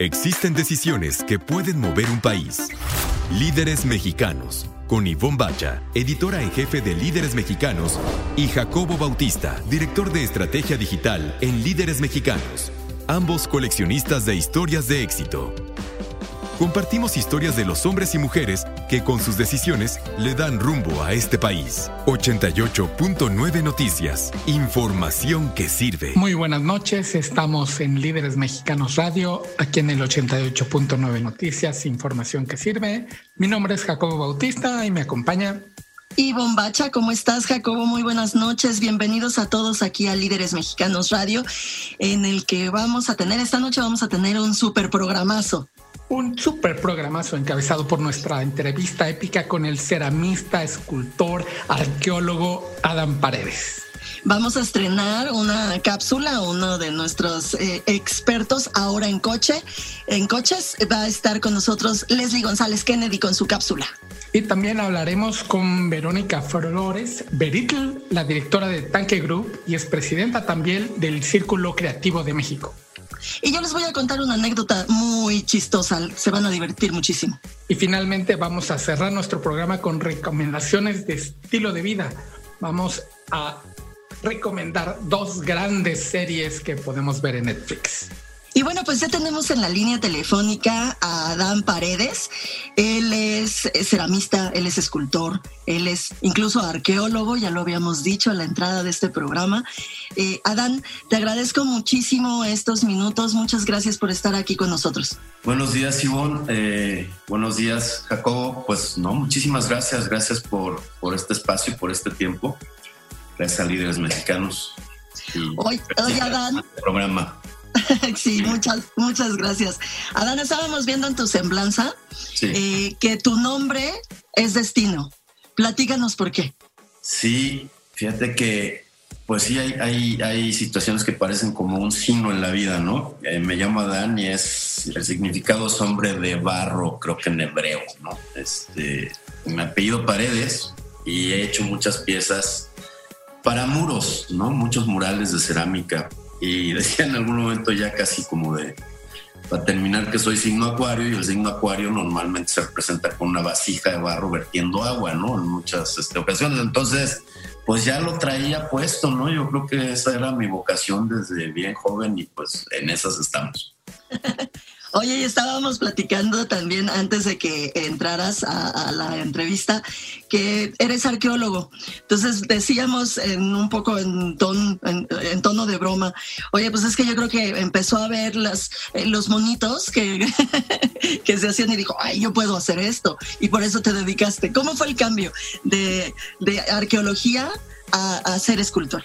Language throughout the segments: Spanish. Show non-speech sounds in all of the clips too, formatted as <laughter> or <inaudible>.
Existen decisiones que pueden mover un país. Líderes mexicanos, con Ivonne Bacha, editora en jefe de Líderes Mexicanos, y Jacobo Bautista, director de estrategia digital en Líderes Mexicanos, ambos coleccionistas de historias de éxito. Compartimos historias de los hombres y mujeres que con sus decisiones le dan rumbo a este país. 88.9 Noticias. Información que sirve. Muy buenas noches. Estamos en Líderes Mexicanos Radio, aquí en el 88.9 Noticias. Información que sirve. Mi nombre es Jacobo Bautista y me acompaña y Bombacha, ¿cómo estás, Jacobo? Muy buenas noches. Bienvenidos a todos aquí a Líderes Mexicanos Radio, en el que vamos a tener, esta noche vamos a tener un super programazo un super programazo encabezado por nuestra entrevista épica con el ceramista, escultor, arqueólogo Adam Paredes. Vamos a estrenar una cápsula, uno de nuestros eh, expertos ahora en coche, en coches, va a estar con nosotros Leslie González Kennedy con su cápsula. Y también hablaremos con Verónica Flores Beritl, la directora de Tanque Group y es presidenta también del Círculo Creativo de México. Y yo les voy a contar una anécdota muy chistosa, se van a divertir muchísimo. Y finalmente vamos a cerrar nuestro programa con recomendaciones de estilo de vida. Vamos a recomendar dos grandes series que podemos ver en Netflix. Y bueno, pues ya tenemos en la línea telefónica a Adán Paredes. Él es ceramista, él es escultor, él es incluso arqueólogo, ya lo habíamos dicho a la entrada de este programa. Eh, Adán, te agradezco muchísimo estos minutos. Muchas gracias por estar aquí con nosotros. Buenos días, Ivonne. Eh, buenos días, Jacobo. Pues no, muchísimas gracias. Gracias por, por este espacio y por este tiempo. Gracias a líderes mexicanos. Hoy, hoy Adán. Programa. <laughs> sí, muchas, muchas gracias. Adán, estábamos viendo en tu semblanza eh, que tu nombre es destino. Platícanos por qué. Sí, fíjate que, pues sí, hay, hay, situaciones que parecen como un signo en la vida, ¿no? Eh, me llamo Adán y es, el significado es hombre de barro, creo que en hebreo, ¿no? Este, mi apellido Paredes y he hecho muchas piezas para muros, ¿no? Muchos murales de cerámica y decía en algún momento ya casi como de, para terminar, que soy signo acuario y el signo acuario normalmente se representa con una vasija de barro vertiendo agua, ¿no? En muchas este, ocasiones. Entonces, pues ya lo traía puesto, ¿no? Yo creo que esa era mi vocación desde bien joven y pues en esas estamos. <laughs> Oye, estábamos platicando también antes de que entraras a, la entrevista que eres arqueólogo. Entonces decíamos en un poco en, tono de broma, oye, pues es que yo creo que empezó a ver las, eh, los monitos que, <laughs> que se hacían y dijo, ay, yo puedo hacer esto. Y por eso te dedicaste. ¿Cómo fue el cambio de, de arqueología a, a ser escultor?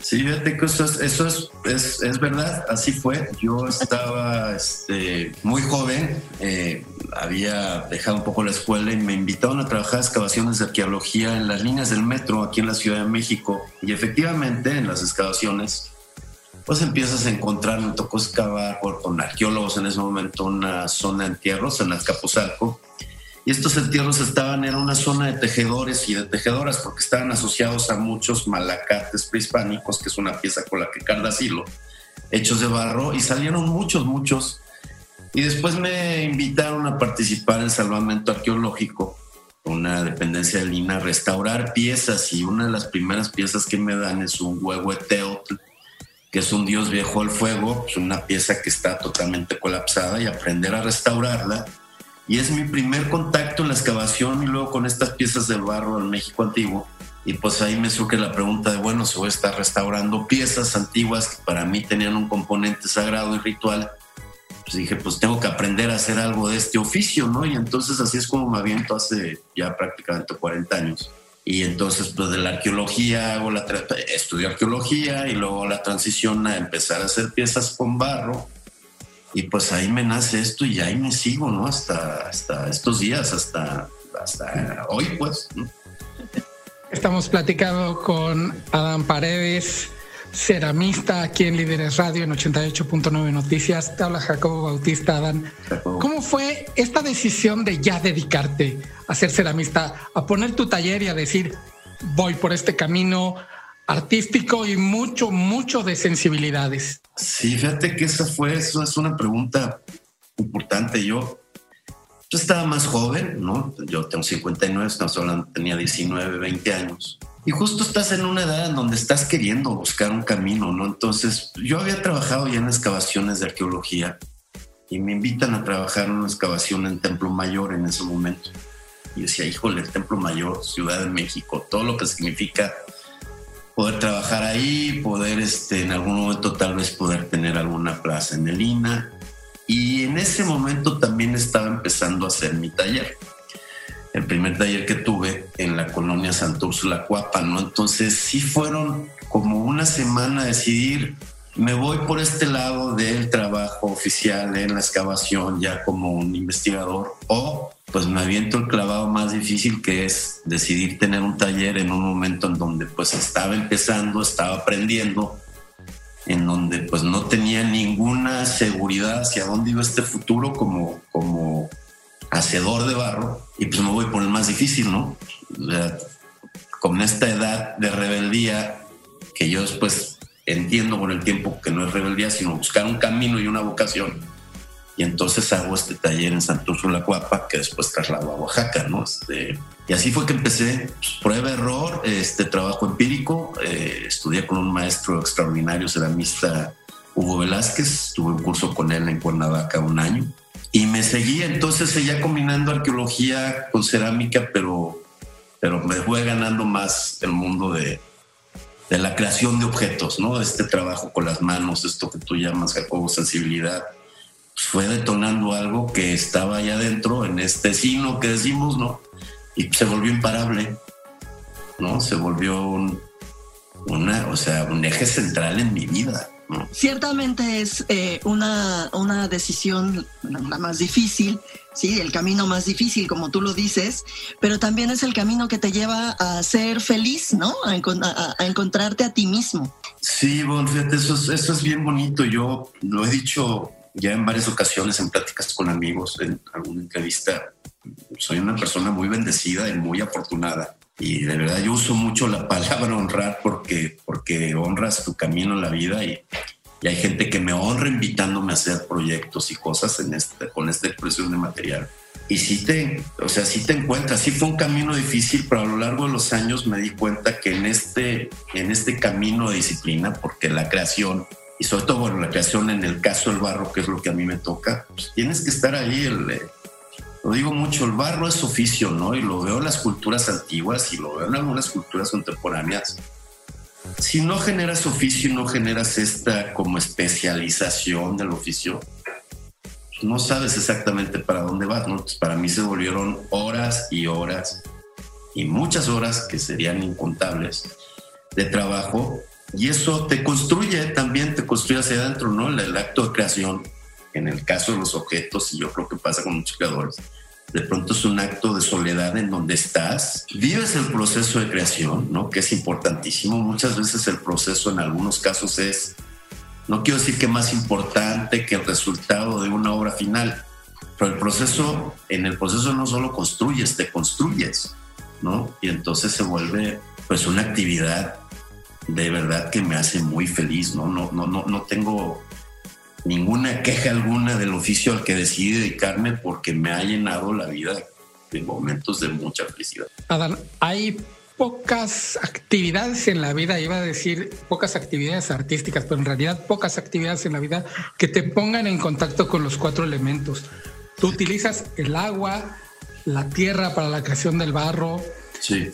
Sí, fíjate que eso, es, es, verdad, así fue. Yo estaba este, muy joven, eh, había dejado un poco la escuela y me invitaron a trabajar excavaciones de arqueología en las líneas del metro aquí en la Ciudad de México. Y efectivamente, en las excavaciones, pues empiezas a encontrar, me tocó excavar con arqueólogos en ese momento una zona de entierros en Azcapotzalco y estos entierros estaban en una zona de tejedores y de tejedoras porque estaban asociados a muchos malacates prehispánicos, que es una pieza con la que cargas hilo, hechos de barro, y salieron muchos, muchos. Y después me invitaron a participar en Salvamento Arqueológico, una dependencia de Lina, a restaurar piezas, y una de las primeras piezas que me dan es un huehueteotl, que es un dios viejo al fuego, es una pieza que está totalmente colapsada, y aprender a restaurarla y es mi primer contacto en la excavación y luego con estas piezas del barro del México antiguo. Y pues ahí me surge la pregunta de, bueno, se voy a estar restaurando piezas antiguas que para mí tenían un componente sagrado y ritual. Pues dije, pues tengo que aprender a hacer algo de este oficio, ¿no? Y entonces así es como me aviento hace ya prácticamente 40 años. Y entonces, pues de la arqueología, hago la estudio arqueología y luego la transición a empezar a hacer piezas con barro y pues ahí me nace esto y ahí me sigo, ¿no? Hasta, hasta estos días, hasta, hasta hoy, pues. Estamos platicando con Adán Paredes, ceramista aquí en Líderes Radio en 88.9 Noticias. Te habla Jacobo Bautista, Adán. ¿Cómo fue esta decisión de ya dedicarte a ser ceramista, a poner tu taller y a decir, voy por este camino, artístico y mucho, mucho de sensibilidades. Sí, fíjate que esa fue, eso es una pregunta importante. Yo, yo estaba más joven, ¿no? Yo tengo 59, estamos hablando, tenía 19, 20 años. Y justo estás en una edad en donde estás queriendo buscar un camino, ¿no? Entonces, yo había trabajado ya en excavaciones de arqueología y me invitan a trabajar en una excavación en Templo Mayor en ese momento. Y decía, híjole, el Templo Mayor, Ciudad de México, todo lo que significa poder trabajar ahí, poder este, en algún momento tal vez poder tener alguna plaza en el INA. Y en ese momento también estaba empezando a hacer mi taller. El primer taller que tuve en la colonia Santa Úrsula Cuapa, ¿no? Entonces sí fueron como una semana a decidir me voy por este lado del trabajo oficial en la excavación ya como un investigador o pues me aviento el clavado más difícil que es decidir tener un taller en un momento en donde pues estaba empezando, estaba aprendiendo, en donde pues no tenía ninguna seguridad hacia dónde iba este futuro como, como hacedor de barro y pues me voy por el más difícil, ¿no? con esta edad de rebeldía que yo después entiendo con el tiempo que no es rebeldía, sino buscar un camino y una vocación. Y entonces hago este taller en Santo La Cuapa, que después traslado a Oaxaca, ¿no? Este, y así fue que empecé, pues, prueba, error, este trabajo empírico. Eh, estudié con un maestro extraordinario ceramista, Hugo Velázquez. Tuve un curso con él en Cuernavaca un año. Y me seguí entonces ya combinando arqueología con cerámica, pero, pero me fue ganando más el mundo de, de la creación de objetos, ¿no? Este trabajo con las manos, esto que tú llamas, Jacobo, sensibilidad, fue detonando algo que estaba allá adentro, en este sino que decimos, ¿no? Y se volvió imparable, ¿no? Se volvió un, una, o sea, un eje central en mi vida. Ciertamente es eh, una, una decisión la más difícil, sí, el camino más difícil, como tú lo dices, pero también es el camino que te lleva a ser feliz, ¿no? A, encontrarte a ti mismo. Sí, bueno, fíjate, eso es, eso es bien bonito. Yo lo he dicho ya en varias ocasiones en pláticas con amigos, en alguna entrevista. Soy una persona muy bendecida y muy afortunada. Y de verdad yo uso mucho la <laughs> palabra honrar porque, porque honras tu camino en la vida y, y hay gente que me honra invitándome a hacer proyectos y cosas en este, con esta expresión de material. Y sí te, o sea, sí te encuentras, sí fue un camino difícil, pero a lo largo de los años me di cuenta que en este, en este camino de disciplina, porque la creación, y sobre todo, bueno, la creación en el caso del barro, que es lo que a mí me toca, pues tienes que estar ahí, el, lo digo mucho, el barro es oficio, ¿no? Y lo veo en las culturas antiguas y lo veo en algunas culturas contemporáneas si no generas oficio y no generas esta como especialización del oficio, no sabes exactamente para dónde vas, ¿no? Pues para mí se volvieron horas y horas y muchas horas que serían incontables de trabajo y eso te construye también, te construye hacia adentro, ¿no? El, el acto de creación, en el caso de los objetos, y yo creo que pasa con muchos creadores, de pronto es un acto de soledad en donde estás, vives el proceso de creación, ¿no? Que es importantísimo. Muchas veces el proceso en algunos casos es, no quiero decir que más importante que el resultado de una obra final, pero el proceso, en el proceso no solo construyes, te construyes, ¿no? Y entonces se vuelve pues una actividad de verdad que me hace muy feliz, ¿no? No, no, no, no tengo ninguna queja alguna del oficio al que decidí dedicarme porque me ha llenado la vida de momentos de mucha felicidad. Adán, hay pocas actividades en la vida, iba a decir pocas actividades artísticas, pero en realidad pocas actividades en la vida que te pongan en contacto con los cuatro elementos. Tú utilizas el agua, la tierra para la creación del barro. Sí.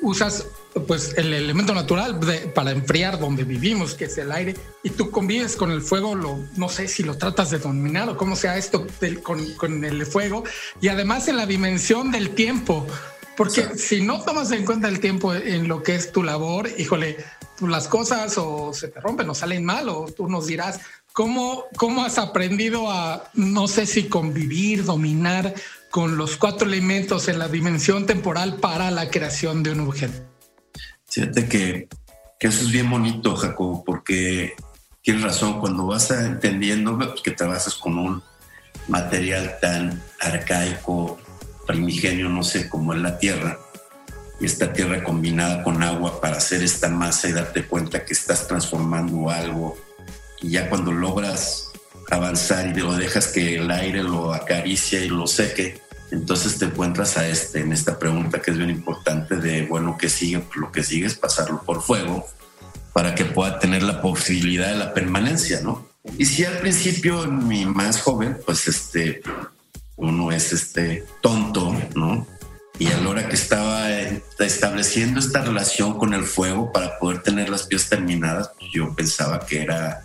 Usas pues el elemento natural para enfriar donde vivimos, que es el aire, y tú convives con el fuego, lo, no sé si lo tratas de dominar o cómo sea esto con, con, el fuego, y además en la dimensión del tiempo, porque si no tomas en cuenta el tiempo en lo que es tu labor, híjole, tú las cosas o se te rompen o salen mal, o tú nos dirás, ¿cómo, cómo has aprendido a, no sé si convivir, dominar con los cuatro elementos en la dimensión temporal para la creación de un objeto? Fíjate que, eso es bien bonito, Jacobo, porque tienes razón, cuando vas entendiendo pues, que trabajas con un material tan arcaico, primigenio, no sé, como es la tierra, y esta tierra combinada con agua para hacer esta masa y darte cuenta que estás transformando algo, y ya cuando logras avanzar y lo dejas que el aire lo acaricie y lo seque, entonces te encuentras a este, en esta pregunta que es bien importante de, bueno, ¿qué sigue? Pues lo que sigue es pasarlo por fuego para que pueda tener la posibilidad de la permanencia, ¿no? Y si al principio, en mi más joven, pues este, uno es este tonto, ¿no? Y a la hora que estaba eh, estableciendo esta relación con el fuego para poder tener las piezas terminadas, pues yo pensaba que era,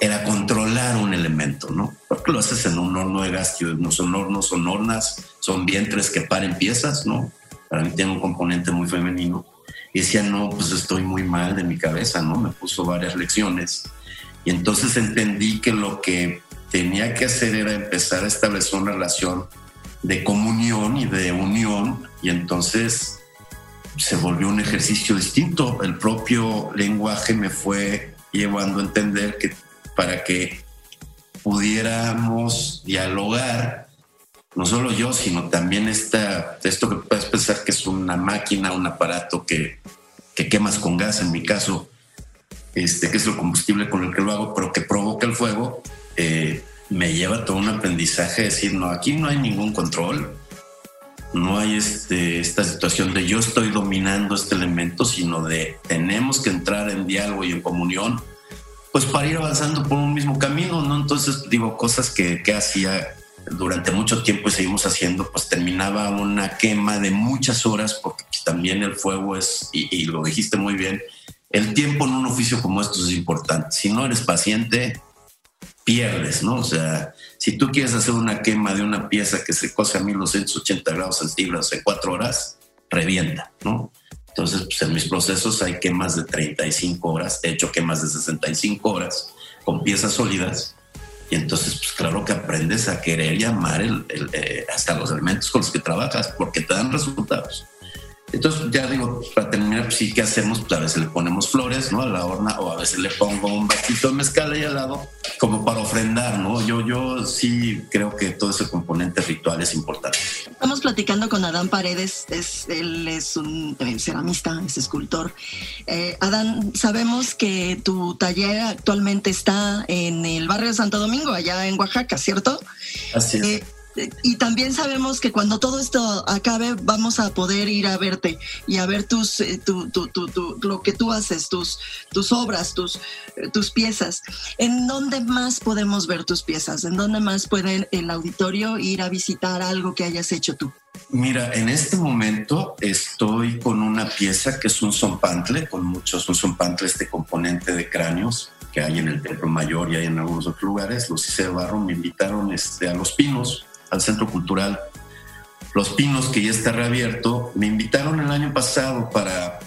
era controlar un elemento, ¿no? Porque lo haces en un horno de gas, no son hornos, son hornas, son vientres que paren piezas, ¿no? Para mí tiene un componente muy femenino. Y decía, no, pues estoy muy mal de mi cabeza, ¿no? Me puso varias lecciones. Y entonces entendí que lo que tenía que hacer era empezar a establecer una relación de comunión y de unión y entonces se volvió un ejercicio distinto. El propio lenguaje me fue llevando a entender que para que pudiéramos dialogar, no solo yo, sino también esta, esto que puedes pensar que es una máquina, un aparato que, que quemas con gas, en mi caso, este, que es el combustible con el que lo hago, pero que provoca el fuego, eh, me lleva todo un aprendizaje de decir, no, aquí no hay ningún control, no hay este, esta situación de yo estoy dominando este elemento, sino de tenemos que entrar en diálogo y en comunión, pues para ir avanzando por un mismo camino, ¿no? Entonces, digo, cosas que, que hacía durante mucho tiempo y seguimos haciendo, pues terminaba una quema de muchas horas, porque también el fuego es, y, y lo dijiste muy bien, el tiempo en un oficio como estos es importante. Si no eres paciente, pierdes, ¿no? O sea, si tú quieres hacer una quema de una pieza que se cose a 1280 grados centígrados en cuatro horas, revienta, ¿no? Entonces, pues en mis procesos hay quemas de 35 horas, he hecho quemas de 65 horas con piezas sólidas. Y entonces, pues claro que aprendes a querer llamar el, eh, hasta los elementos con los que trabajas porque te dan resultados. Entonces, ya digo, para terminar, pues sí, ¿qué hacemos? Pues a veces le ponemos flores, ¿no? A la horna, o a veces le pongo un vasito de mezcal ahí al lado, como para ofrendar, ¿no? Yo, yo sí creo que todo ese componente ritual es importante. Estamos platicando con Adán Paredes, es, él es un eh, ceramista, es escultor. Eh, Adán, sabemos que tu taller actualmente está en el barrio de Santo Domingo, allá en Oaxaca, ¿cierto? Así es. Eh, y también sabemos que cuando todo esto acabe vamos a poder ir a verte y a ver tus eh, tu, tu, tu, lo que tú haces tus tus obras tus eh, tus piezas. En dónde más podemos ver tus piezas en dónde más puede el auditorio ir a visitar algo que hayas hecho tú Mira, en este momento estoy con una pieza que es un zompantle, con muchos, un zompantle, este componente de cráneos que hay en el Templo Mayor y hay en algunos otros lugares. Los hice de barro, me invitaron este, a Los Pinos, al Centro Cultural Los Pinos, que ya está reabierto, me invitaron el año pasado para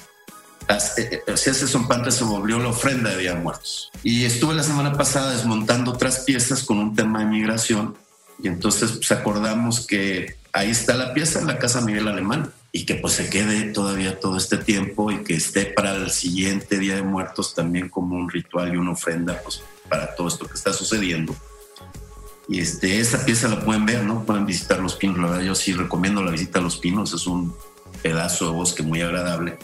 hacer ese zompante se volvió la ofrenda de Día de Muertos. Y estuve la semana pasada desmontando otras piezas con un tema de migración y entonces pues acordamos que ahí está la pieza en la Casa Miguel Alemán y que pues se quede todavía todo este tiempo y que esté para el siguiente Día de Muertos también como un ritual y una ofrenda pues para todo esto que está sucediendo. Y este, esa pieza la pueden ver, ¿no? Pueden visitar Los Pinos. La verdad, yo sí recomiendo la visita a Los Pinos. Es un pedazo de bosque muy agradable.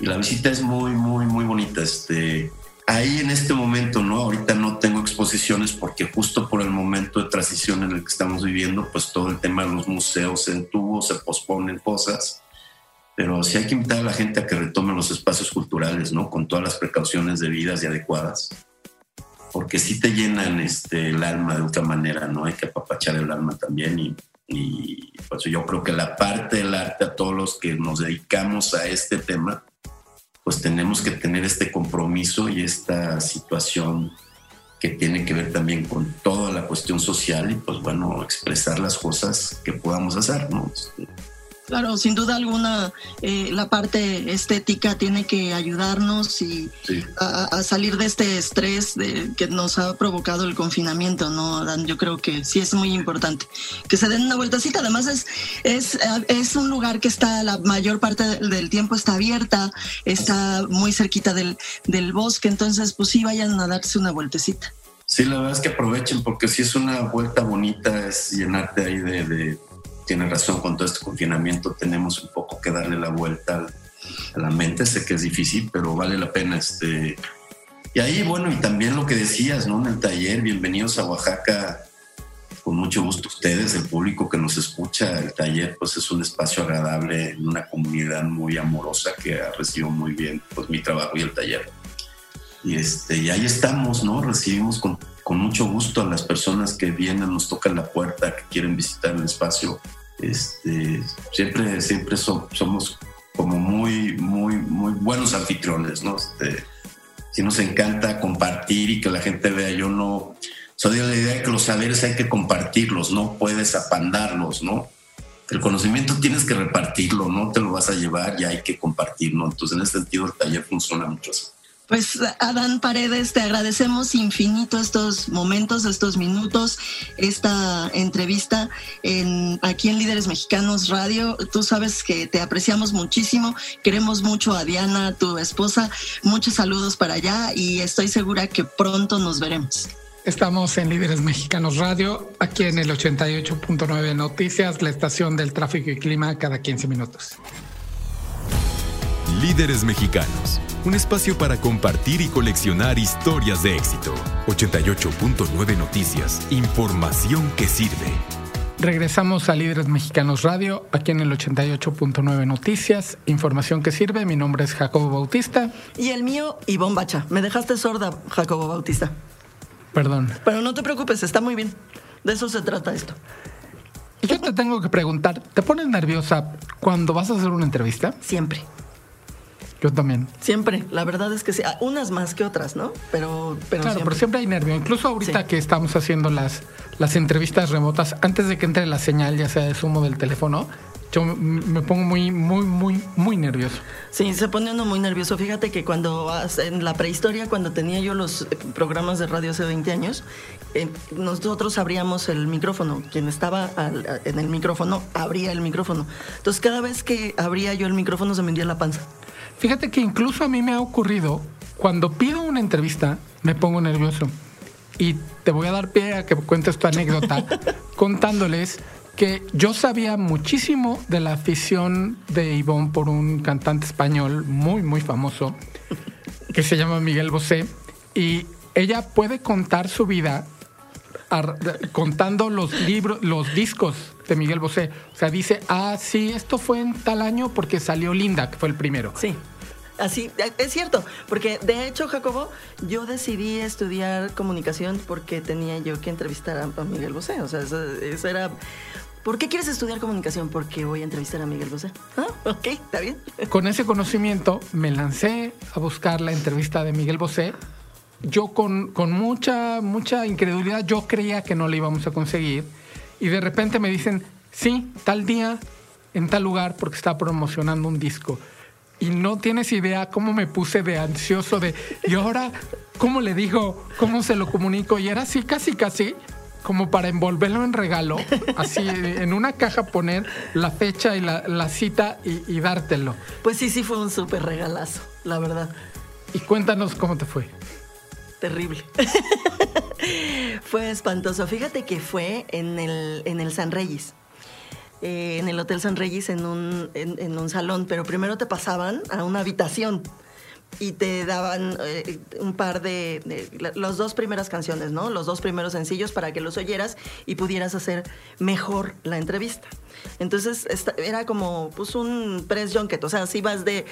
Y la visita es muy, muy, muy bonita. Este, ahí en este momento, ¿no? Ahorita no tengo exposiciones porque justo por el momento de transición en el que estamos viviendo, pues todo el tema de los museos se entuvo, se posponen cosas. Pero sí hay que invitar a la gente a que retome los espacios culturales, ¿no? Con todas las precauciones debidas y adecuadas porque sí te llenan este, el alma de otra manera, ¿no? Hay que apapachar el alma también y, pues yo creo que la parte del arte a todos los que nos dedicamos a este tema, pues tenemos que tener este compromiso y esta situación que tiene que ver también con toda la cuestión social y pues bueno, expresar las cosas que podamos hacer, ¿no? Este, Claro, sin duda alguna, eh, la parte estética tiene que ayudarnos y a, salir de este estrés de, que nos ha provocado el confinamiento, ¿no, Dan? Yo creo que sí es muy importante que se den una vueltacita. Además, es, es, es un lugar que está la mayor parte del tiempo está abierta, está muy cerquita del, del bosque, entonces, pues sí, vayan a darse una vueltecita. Sí, la verdad es que aprovechen porque si es una vuelta bonita, es llenarte ahí de tiene razón, con todo este confinamiento tenemos un poco que darle la vuelta a la mente. Sé que es difícil, pero vale la pena este, Y ahí, bueno, y también lo que decías, ¿no? En el taller, bienvenidos a Oaxaca, con mucho gusto ustedes, el público que nos escucha. El taller, pues es un espacio agradable, una comunidad muy amorosa que ha recibido muy bien pues, mi trabajo y el taller. Y, este, y ahí estamos, ¿no? Recibimos con, con mucho gusto a las personas que vienen, nos tocan la puerta, que quieren visitar el espacio. Este, siempre, siempre somos como muy, muy, muy buenos anfitriones, ¿no? Este, si nos encanta compartir y que la gente vea. Yo no soy de la idea de que los saberes hay que compartirlos, no puedes apandarlos, ¿no? El conocimiento tienes que repartirlo, no te lo vas a llevar y hay que compartirlo. Entonces, en ese sentido, el taller funciona mucho así. Pues Adán Paredes, te agradecemos infinito estos momentos, estos minutos, esta entrevista en, aquí en Líderes Mexicanos Radio. Tú sabes que te apreciamos muchísimo, queremos mucho a Diana, tu esposa. Muchos saludos para allá y estoy segura que pronto nos veremos. Estamos en Líderes Mexicanos Radio, aquí en el 88.9 Noticias, la estación del tráfico y clima cada 15 minutos. Líderes Mexicanos un espacio para compartir y coleccionar historias de éxito. 88.9 Noticias, información que sirve. Regresamos a Líderes Mexicanos Radio, aquí en el 88.9 Noticias, información que sirve. Mi nombre es Jacobo Bautista. Y el mío, Ivonne Bacha. Me dejaste sorda, Jacobo Bautista. Perdón. Pero no te preocupes, está muy bien. De eso se trata esto. Yo te tengo que preguntar, ¿te pones nerviosa cuando vas a hacer una entrevista? Siempre. Yo también. Siempre, la verdad es que sí, unas más que otras, ¿no? Pero, pero claro, pero siempre hay nervio. Incluso ahorita que estamos haciendo las, las entrevistas remotas, antes de que entre la señal, ya sea de Zoom o del teléfono, yo me pongo muy, muy, muy, muy nervioso. Sí, se pone uno muy nervioso. Fíjate que cuando en la prehistoria, cuando tenía yo los programas de radio hace 20 años, eh, nosotros abríamos el micrófono. Quien estaba en el micrófono abría el micrófono. Entonces, cada vez que abría yo el micrófono se me hundía la panza. Fíjate que incluso a mí me ha ocurrido, cuando pido una entrevista, me pongo nervioso. Y te voy a dar pie a que cuentes tu anécdota <laughs> contándoles que yo sabía muchísimo de la afición de Ivonne por un cantante español muy, muy famoso que se llama Miguel Bosé. Y ella puede contar su vida contando los libros, los discos de Miguel Bosé. O sea, dice, ah, sí, esto fue en tal año porque salió Linda, que fue el primero. Sí. Así, es cierto, porque de hecho, Jacobo, yo decidí estudiar comunicación porque tenía yo que entrevistar a, Miguel Bosé. O sea, eso, era ¿Por qué quieres estudiar comunicación? Porque voy a entrevistar a Miguel Bosé. Ah, ok, está bien. Con ese conocimiento me lancé a buscar la entrevista de Miguel Bosé yo con, con mucha, mucha incredulidad, yo creía que no la íbamos a conseguir. Y de repente me dicen, sí, tal día, en tal lugar, porque está promocionando un disco. Y no tienes idea cómo me puse de ansioso de, y ahora, ¿cómo le digo? ¿Cómo se lo comunico? Y era así, casi, casi, como para envolverlo en regalo, así en una caja poner la fecha y la, cita y, y, dártelo. Pues sí, sí fue un súper regalazo, la verdad. Y cuéntanos cómo te fue terrible. <laughs> fue espantoso. Fíjate que fue en el, en el San Reyes. Eh, en el Hotel San Reyes en un, en, un salón, pero primero te pasaban a una habitación y te daban eh, un par de, las dos primeras canciones, ¿no? Los dos primeros sencillos para que los oyeras y pudieras hacer mejor la entrevista. Entonces era como pues un press junket, o sea, así vas de,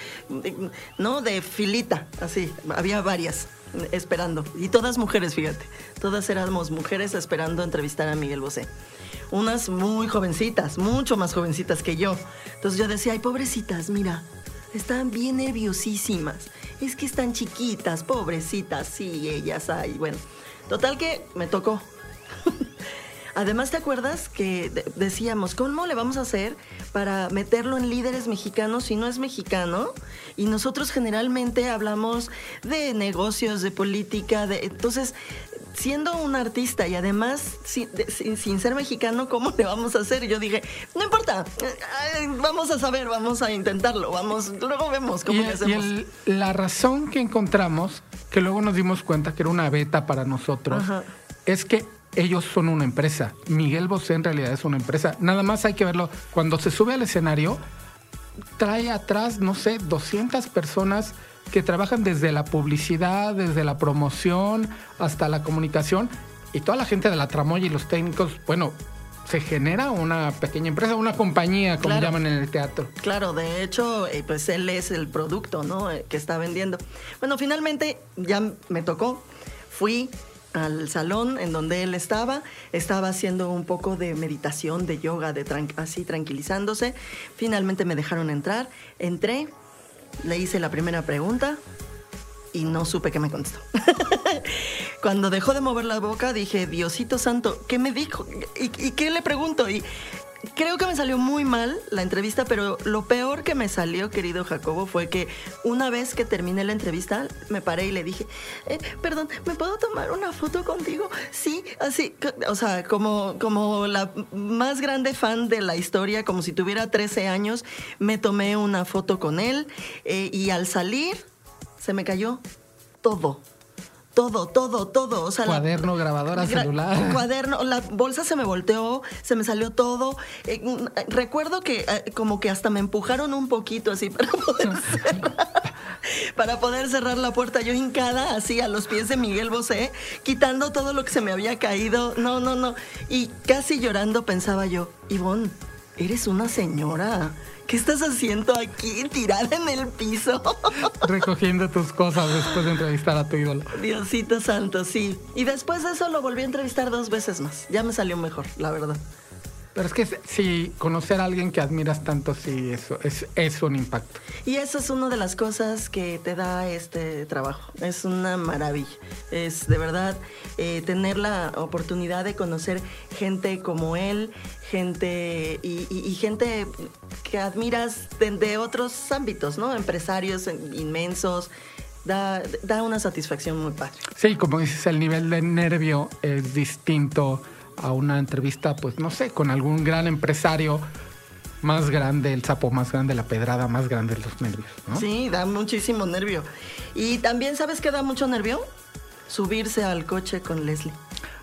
no, de filita, así, había varias esperando. Y todas mujeres, fíjate. Todas éramos mujeres esperando entrevistar a Miguel Bosé. Unas muy jovencitas, mucho más jovencitas que yo. Entonces yo decía, ay, pobrecitas, mira, están bien nerviosísimas. Es que están chiquitas, pobrecitas, sí, ellas, ay, bueno. Total que me tocó. <laughs> Además, ¿te acuerdas que decíamos, ¿cómo le vamos a hacer para meterlo en líderes mexicanos si no es mexicano? Y nosotros generalmente hablamos de negocios, de política, de... Entonces, siendo un artista y además sin, ser mexicano, ¿cómo le vamos a hacer? Y yo dije, no importa, vamos a saber, vamos a intentarlo, vamos, luego vemos cómo le hacemos. Y la razón que encontramos, que luego nos dimos cuenta que era una beta para nosotros, es que ellos son una empresa. Miguel Bosé en realidad es una empresa. Nada más hay que verlo. Cuando se sube al escenario, trae atrás, no sé, 200 personas que trabajan desde la publicidad, desde la promoción hasta la comunicación y toda la gente de la tramoya y los técnicos, bueno, se genera una pequeña empresa, una compañía, como llaman en el teatro. Claro, de hecho, eh, pues él es el producto, ¿no? Eh, que está vendiendo. Bueno, finalmente ya me tocó, fui al salón en donde él estaba, estaba haciendo un poco de meditación, de yoga, de así tranquilizándose. Finalmente me dejaron entrar, entré, le hice la primera pregunta y no supe qué me contestó. <laughs> Cuando dejó de mover la boca dije, Diosito Santo, ¿qué me dijo? ¿Y, qué le pregunto? Creo que me salió muy mal la entrevista, pero lo peor que me salió, querido Jacobo, fue que una vez que terminé la entrevista, me paré y le dije, eh, perdón, ¿me puedo tomar una foto contigo? Sí, así, o sea, como, como la más grande fan de la historia, como si tuviera 13 años, me tomé una foto con él eh, y al salir se me cayó todo todo, todo, todo. O sea, cuaderno, grabadora, celular. <laughs> Cuaderno, la bolsa se me volteó, se me salió todo. Eh, mm, recuerdo que eh, como que hasta me empujaron un poquito así <laughs> para poder cerrar. para poder cerrar la puerta. Yo hincada así a los pies de Miguel Bosé, quitando todo lo que se me había caído. No, no, no. Y casi llorando pensaba yo, Ivonne, eres una señora ¿Qué estás haciendo aquí, tirada en el piso? <laughs> Recogiendo tus cosas después de entrevistar a tu ídolo. Diosito santo, sí. Y después de eso lo volví a entrevistar dos veces más. Ya me salió mejor, la verdad. Pero es que si conocer a alguien que admiras tanto, sí, eso es, es un impacto. Y eso es una de las cosas que te da este trabajo. Es una maravilla. Es de verdad eh, tener la oportunidad de conocer gente como él, gente y, gente que admiras de, otros ámbitos, ¿no? Empresarios inmensos. Da, da una satisfacción muy padre. Sí, como dices, el nivel de nervio es distinto a una entrevista, pues no sé, con algún gran empresario más grande, el sapo más grande, la pedrada más grande, los nervios, ¿no? Sí, da muchísimo nervio. Y también, ¿sabes qué da mucho nervio? Subirse al coche con Leslie.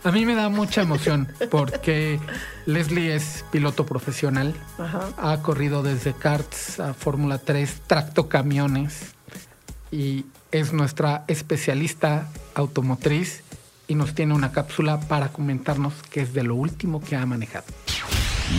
A mí me da mucha emoción porque Leslie es piloto profesional, ha corrido desde karts a Fórmula 3, tracto camiones y es nuestra especialista automotriz y nos tiene una cápsula para comentarnos qué es de lo último que ha manejado.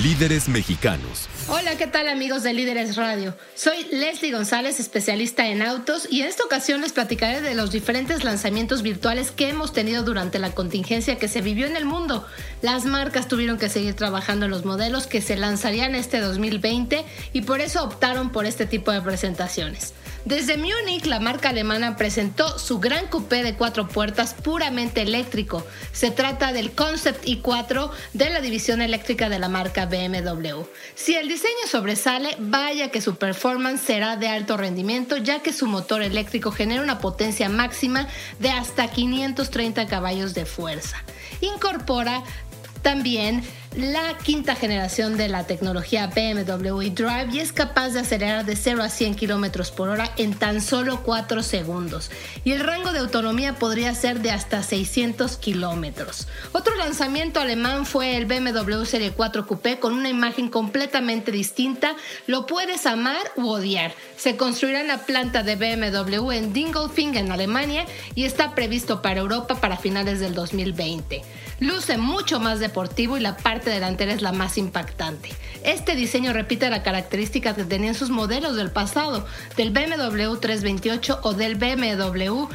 Líderes mexicanos. Hola, ¿qué tal amigos de Líderes Radio? Soy Leslie González, especialista en autos, y en esta ocasión les platicaré de los diferentes lanzamientos virtuales que hemos tenido durante la contingencia que se vivió en el mundo. Las marcas tuvieron que seguir trabajando en los modelos que se lanzarían este 2020 y por eso optaron por este tipo de presentaciones. Desde Múnich, la marca alemana presentó su gran coupé de cuatro puertas puramente eléctrico. Se trata del Concept i4 de la división eléctrica de la marca BMW. Si el diseño sobresale, vaya que su performance será de alto rendimiento, ya que su motor eléctrico genera una potencia máxima de hasta 530 caballos de fuerza. Incorpora también la quinta generación de la tecnología BMW Drive y es capaz de acelerar de 0 a 100 kilómetros por hora en tan solo 4 segundos. Y el rango de autonomía podría ser de hasta 600 kilómetros. Otro lanzamiento alemán fue el BMW Serie 4 Coupé con una imagen completamente distinta. Lo puedes amar u odiar. Se construirá en la planta de BMW en Dingolfing, en Alemania, y está previsto para Europa para finales del 2020. Luce mucho más deportivo y la parte delantera es la más impactante. Este diseño repite la característica que tenían sus modelos del pasado, del BMW 328 o del BMW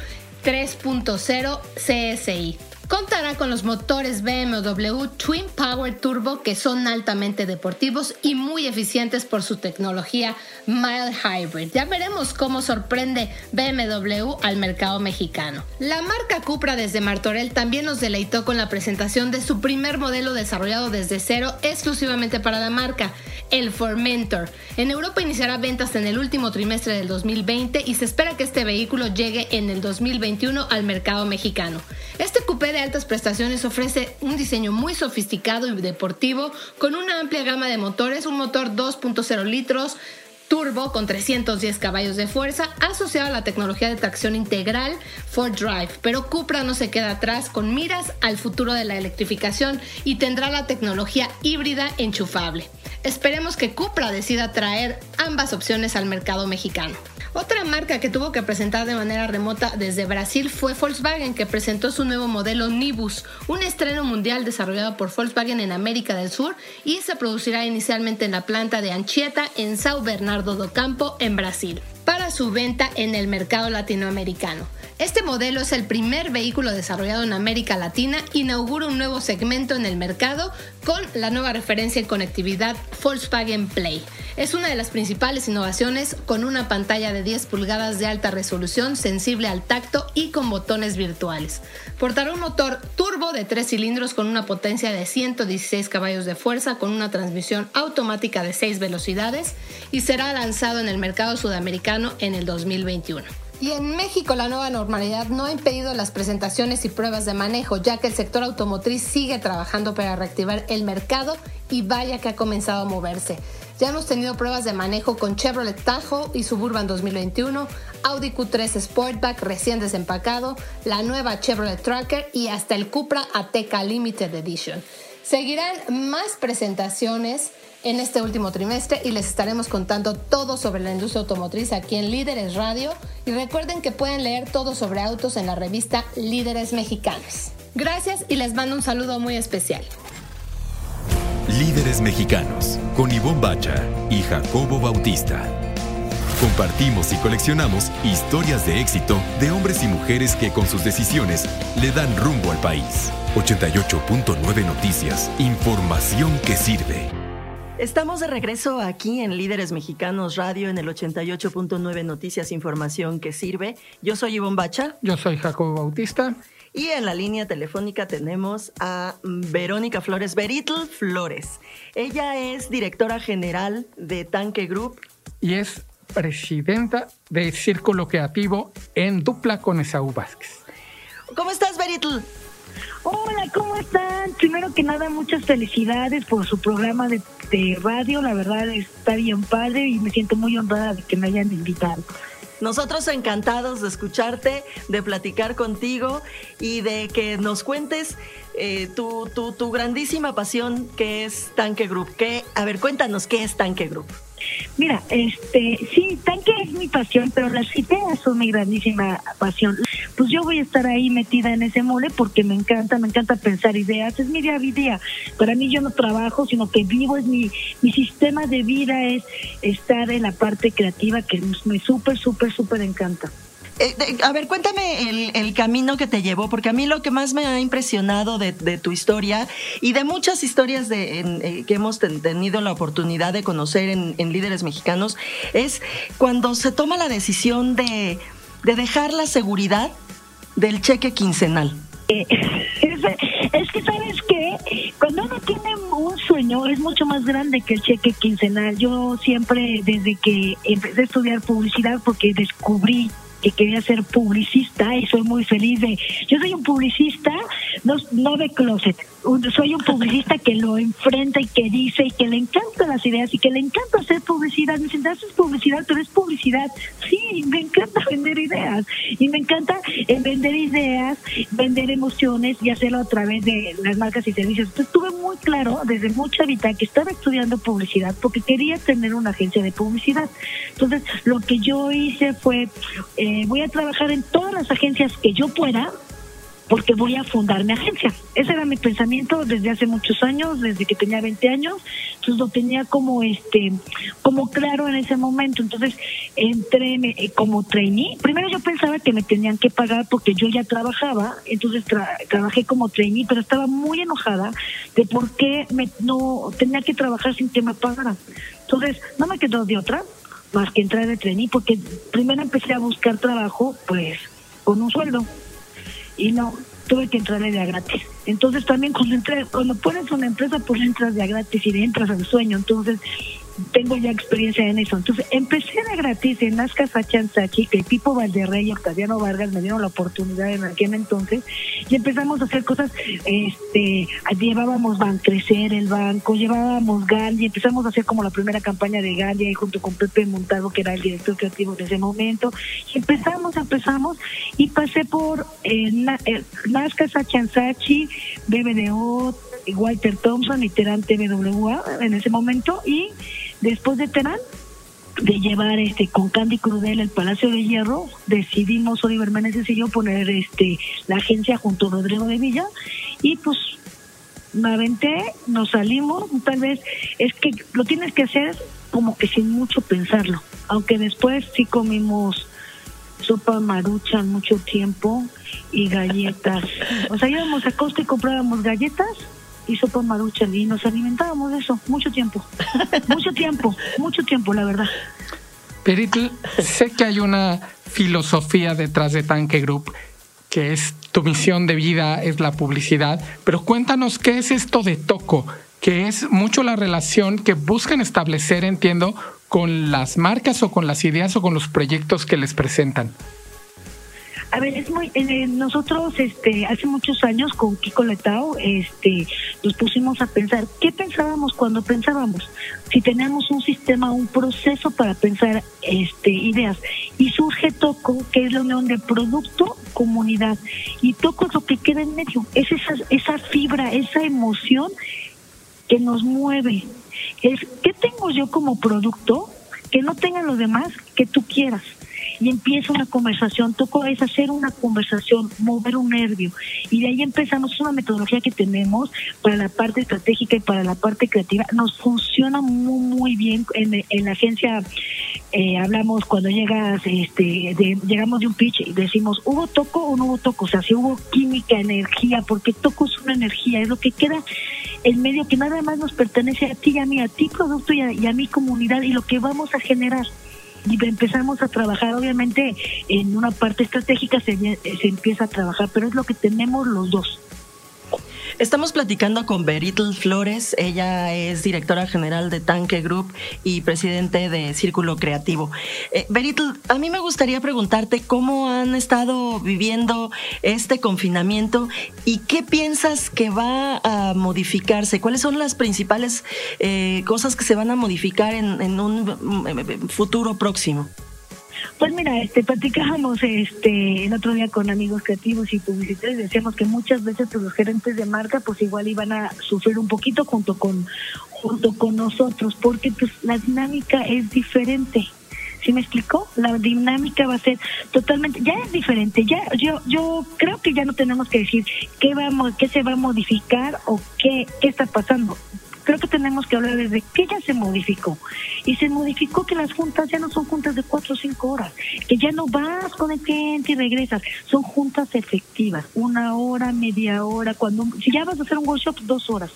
3.0 CSI. Contará con los motores BMW Twin Power Turbo que son altamente deportivos y muy eficientes por su tecnología Mild Hybrid. Ya veremos cómo sorprende BMW al mercado mexicano. La marca Cupra desde Martorell también nos deleitó con la presentación de su primer modelo desarrollado desde cero exclusivamente para la marca, el Formentor. En Europa iniciará ventas en el último trimestre del 2020 y se espera que este vehículo llegue en el 2021 al mercado mexicano. Este coupé de altas prestaciones ofrece un diseño muy sofisticado y deportivo con una amplia gama de motores, un motor 2.0 litros, turbo con 310 caballos de fuerza asociado a la tecnología de tracción integral Ford Drive. Pero Cupra no se queda atrás con miras al futuro de la electrificación y tendrá la tecnología híbrida enchufable. Esperemos que Cupra decida traer ambas opciones al mercado mexicano. Otra marca que tuvo que presentar de manera remota desde Brasil fue Volkswagen, que presentó su nuevo modelo Nibus, un estreno mundial desarrollado por Volkswagen en América del Sur y se producirá inicialmente en la planta de Anchieta en São Bernardo do Campo, en Brasil, para su venta en el mercado latinoamericano. Este modelo es el primer vehículo desarrollado en América Latina, inaugura un nuevo segmento en el mercado con la nueva referencia en conectividad Volkswagen Play. Es una de las principales innovaciones con una pantalla de 10 pulgadas de alta resolución, sensible al tacto y con botones virtuales. Portará un motor turbo de 3 cilindros con una potencia de 116 caballos de fuerza con una transmisión automática de 6 velocidades y será lanzado en el mercado sudamericano en el 2021. Y en México la nueva normalidad no ha impedido las presentaciones y pruebas de manejo, ya que el sector automotriz sigue trabajando para reactivar el mercado y vaya que ha comenzado a moverse. Ya hemos tenido pruebas de manejo con Chevrolet Tahoe y Suburban 2021, Audi Q3 Sportback recién desempacado, la nueva Chevrolet Tracker y hasta el Cupra Ateca Limited Edition. Seguirán más presentaciones en este último trimestre y les estaremos contando todo sobre la industria automotriz aquí en Líderes Radio y recuerden que pueden leer todo sobre autos en la revista Líderes Mexicanos. Gracias y les mando un saludo muy especial. Líderes Mexicanos con Ivonne Bacha y Jacobo Bautista. Compartimos y coleccionamos historias de éxito de hombres y mujeres que con sus decisiones le dan rumbo al país. 88.9 Noticias, información que sirve. Estamos de regreso aquí en Líderes Mexicanos Radio en el 88.9 Noticias Información que sirve. Yo soy Ivonne Bacha. Yo soy Jacobo Bautista. Y en la línea telefónica tenemos a Verónica Flores, Beritl Flores. Ella es directora general de Tanque Group. Y es presidenta del Círculo Creativo en dupla con Esaú Vázquez. ¿Cómo estás, Beritl? Hola, ¿cómo están? Primero que nada, muchas felicidades por su programa de, radio. La verdad está bien padre y me siento muy honrada de que me hayan invitado. Nosotros encantados de escucharte, de platicar contigo y de que nos cuentes eh, tu, tu, tu, grandísima pasión que es Tanque Group. ¿Qué, a ver, cuéntanos qué es Tanque Group. Mira, este, sí, tanque es mi pasión, pero las ideas son mi grandísima pasión. Pues yo voy a estar ahí metida en ese mole porque me encanta, me encanta pensar ideas, es mi día a día. Para mí yo no trabajo, sino que vivo, es mi, mi sistema de vida, es estar en la parte creativa que me súper, súper, súper encanta. Eh, a ver, cuéntame el, camino que te llevó, porque a mí lo que más me ha impresionado de, tu historia y de muchas historias de, eh, que hemos tenido la oportunidad de conocer en, líderes mexicanos es cuando se toma la decisión de, dejar la seguridad del cheque quincenal. Eh, <laughs> es, que sabes que cuando uno tiene un sueño es mucho más grande que el cheque quincenal. Yo siempre desde que empecé a estudiar publicidad porque descubrí que quería ser publicista y soy muy feliz de... Yo soy un publicista, no, no de closet, soy un publicista que lo enfrenta y que dice y que le encantan las ideas y que le encanta hacer publicidad. Me dicen, haces publicidad, pero es publicidad. Sí, me encanta vender ideas y me encanta eh, vender ideas, vender emociones y hacerlo a través de las marcas y servicios. Entonces tuve muy claro desde mucha vida que estaba estudiando publicidad porque quería tener una agencia de publicidad. Entonces lo que yo hice fue, eh, voy a trabajar en todas las agencias que yo pueda porque voy a fundar mi agencia. Ese era mi pensamiento desde hace muchos años, desde que tenía 20 años, entonces lo tenía como este como claro en ese momento. Entonces entré eh, como trainee. Primero yo pensaba que me tenían que pagar porque yo ya trabajaba, entonces trabajé como trainee, pero estaba muy enojada de por qué me, no tenía que trabajar sin que me pagaran. Entonces no me quedó de otra más que entrar de trainee porque primero empecé a buscar trabajo pues con un sueldo y no, tuve que entrar de gratis. Entonces también cuando, entré, cuando pones una empresa, pues entras de gratis y entras al sueño. Entonces tengo ya experiencia en eso. Entonces, empecé de gratis en Nazca Sachansachi, que Pipo Valderrey y Octaviano Vargas me dieron la oportunidad en aquel entonces, y empezamos a hacer cosas, este, llevábamos Ban Crecer, el banco, llevábamos Gandhi, empezamos a hacer como la primera campaña de Gandhi, junto con Pepe Montago, que era el director creativo de ese momento, y empezamos, empezamos, y pasé por eh, eh Nazca BBDO, Walter Thompson y Terán TVWA en ese momento, y Después de Terán, de llevar este con Candy Crudel el Palacio de Hierro, decidimos Oliver Meneses y yo poner este la agencia junto a Rodrigo de Villa y pues me aventé, nos salimos, tal vez es que lo tienes que hacer como que sin mucho pensarlo, aunque después sí comimos sopa marucha mucho tiempo y galletas. <laughs> O sea, íbamos a Costa y comprábamos galletas y sopa marucha y nos alimentábamos de eso mucho tiempo. <laughs> mucho tiempo, mucho tiempo, la verdad. Perito, sé que hay una filosofía detrás de Tanque Group que es tu misión de vida, es la publicidad, pero cuéntanos qué es esto de Toco, que es mucho la relación que buscan establecer, entiendo, con las marcas o con las ideas o con los proyectos que les presentan. A ver, es muy, eh, nosotros este, hace muchos años con Kiko Letao este, nos pusimos a pensar, ¿qué pensábamos cuando pensábamos? Si teníamos un sistema, un proceso para pensar este, ideas. Y surge Toco, que es la unión de producto, comunidad. Y Toco es lo que queda en medio, es esa, esa fibra, esa emoción que nos mueve. Es, ¿qué tengo yo como producto que no tengan los demás que tú quieras? Y empieza una conversación, toco es hacer una conversación, mover un nervio. Y de ahí empezamos, una metodología que tenemos para la parte estratégica y para la parte creativa, nos funciona muy muy bien. En, la agencia eh, hablamos cuando llegas, este, llegamos de un pitch y decimos, ¿hubo toco o no hubo toco? O sea, si hubo química, energía, porque toco es una energía, es lo que queda en medio que nada más nos pertenece a ti y a mí, a ti producto y a, y a mi comunidad y lo que vamos a generar y empezamos a trabajar, obviamente en una parte estratégica se, se empieza a trabajar, pero es lo que tenemos los dos. Estamos platicando con Beritl Flores, ella es directora general de Tanque Group y presidente de Círculo Creativo. Eh, Beritl, a mí me gustaría preguntarte cómo han estado viviendo este confinamiento y qué piensas que va a modificarse, cuáles son las principales eh, cosas que se van a modificar en un futuro próximo. Pues mira, este, platicábamos este, el otro día con amigos creativos y publicitarios, decíamos que muchas veces pues, los gerentes de marca pues igual iban a sufrir un poquito junto con, junto con nosotros, porque pues la dinámica es diferente. ¿Sí me explicó? La dinámica va a ser totalmente, ya es diferente. Ya, yo, yo creo que ya no tenemos que decir qué vamos, qué se va a modificar o qué, qué está pasando creo que tenemos que hablar desde que ya se modificó. Y se modificó que las juntas ya no son juntas de cuatro o cinco horas, que ya no vas con el cliente y regresas, son juntas efectivas, una hora, media hora, cuando si ya vas a hacer un workshop, dos horas.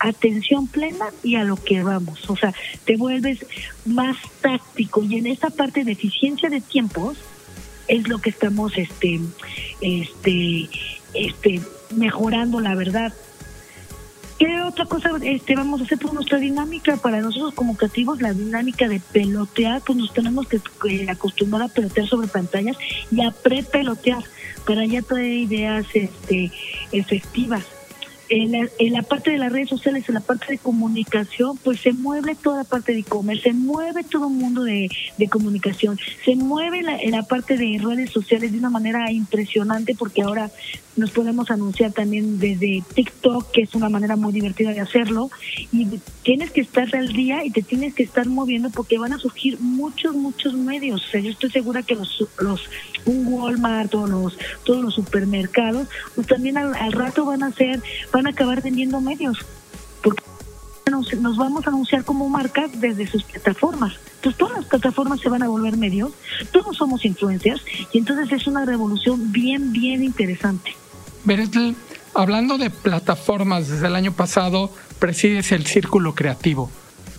Atención plena y a lo que vamos. O sea, te vuelves más táctico y en esa parte de eficiencia de tiempos es lo que estamos este este este mejorando la verdad ¿Qué otra cosa este, vamos a hacer por nuestra dinámica? Para nosotros como creativos, la dinámica de pelotear, pues nos tenemos que acostumbrar a pelotear sobre pantallas y a pre-pelotear para ya traer ideas este, efectivas en la, parte de las redes sociales, en la parte de comunicación, pues se mueve toda la parte de e-commerce, se mueve todo el mundo de, comunicación, se mueve la, en la parte de redes sociales de una manera impresionante porque ahora nos podemos anunciar también desde TikTok, que es una manera muy divertida de hacerlo, y tienes que estar al día y te tienes que estar moviendo porque van a surgir muchos, muchos medios. Yo estoy segura que los, los un Walmart o los, todos los supermercados, pues también al, al rato van a ser van a acabar vendiendo medios, porque nos, vamos a anunciar como marcas desde sus plataformas. Entonces todas las plataformas se van a volver medios, todos somos influencers y entonces es una revolución bien, bien interesante. Beretl, hablando de plataformas, desde el año pasado presides el Círculo Creativo.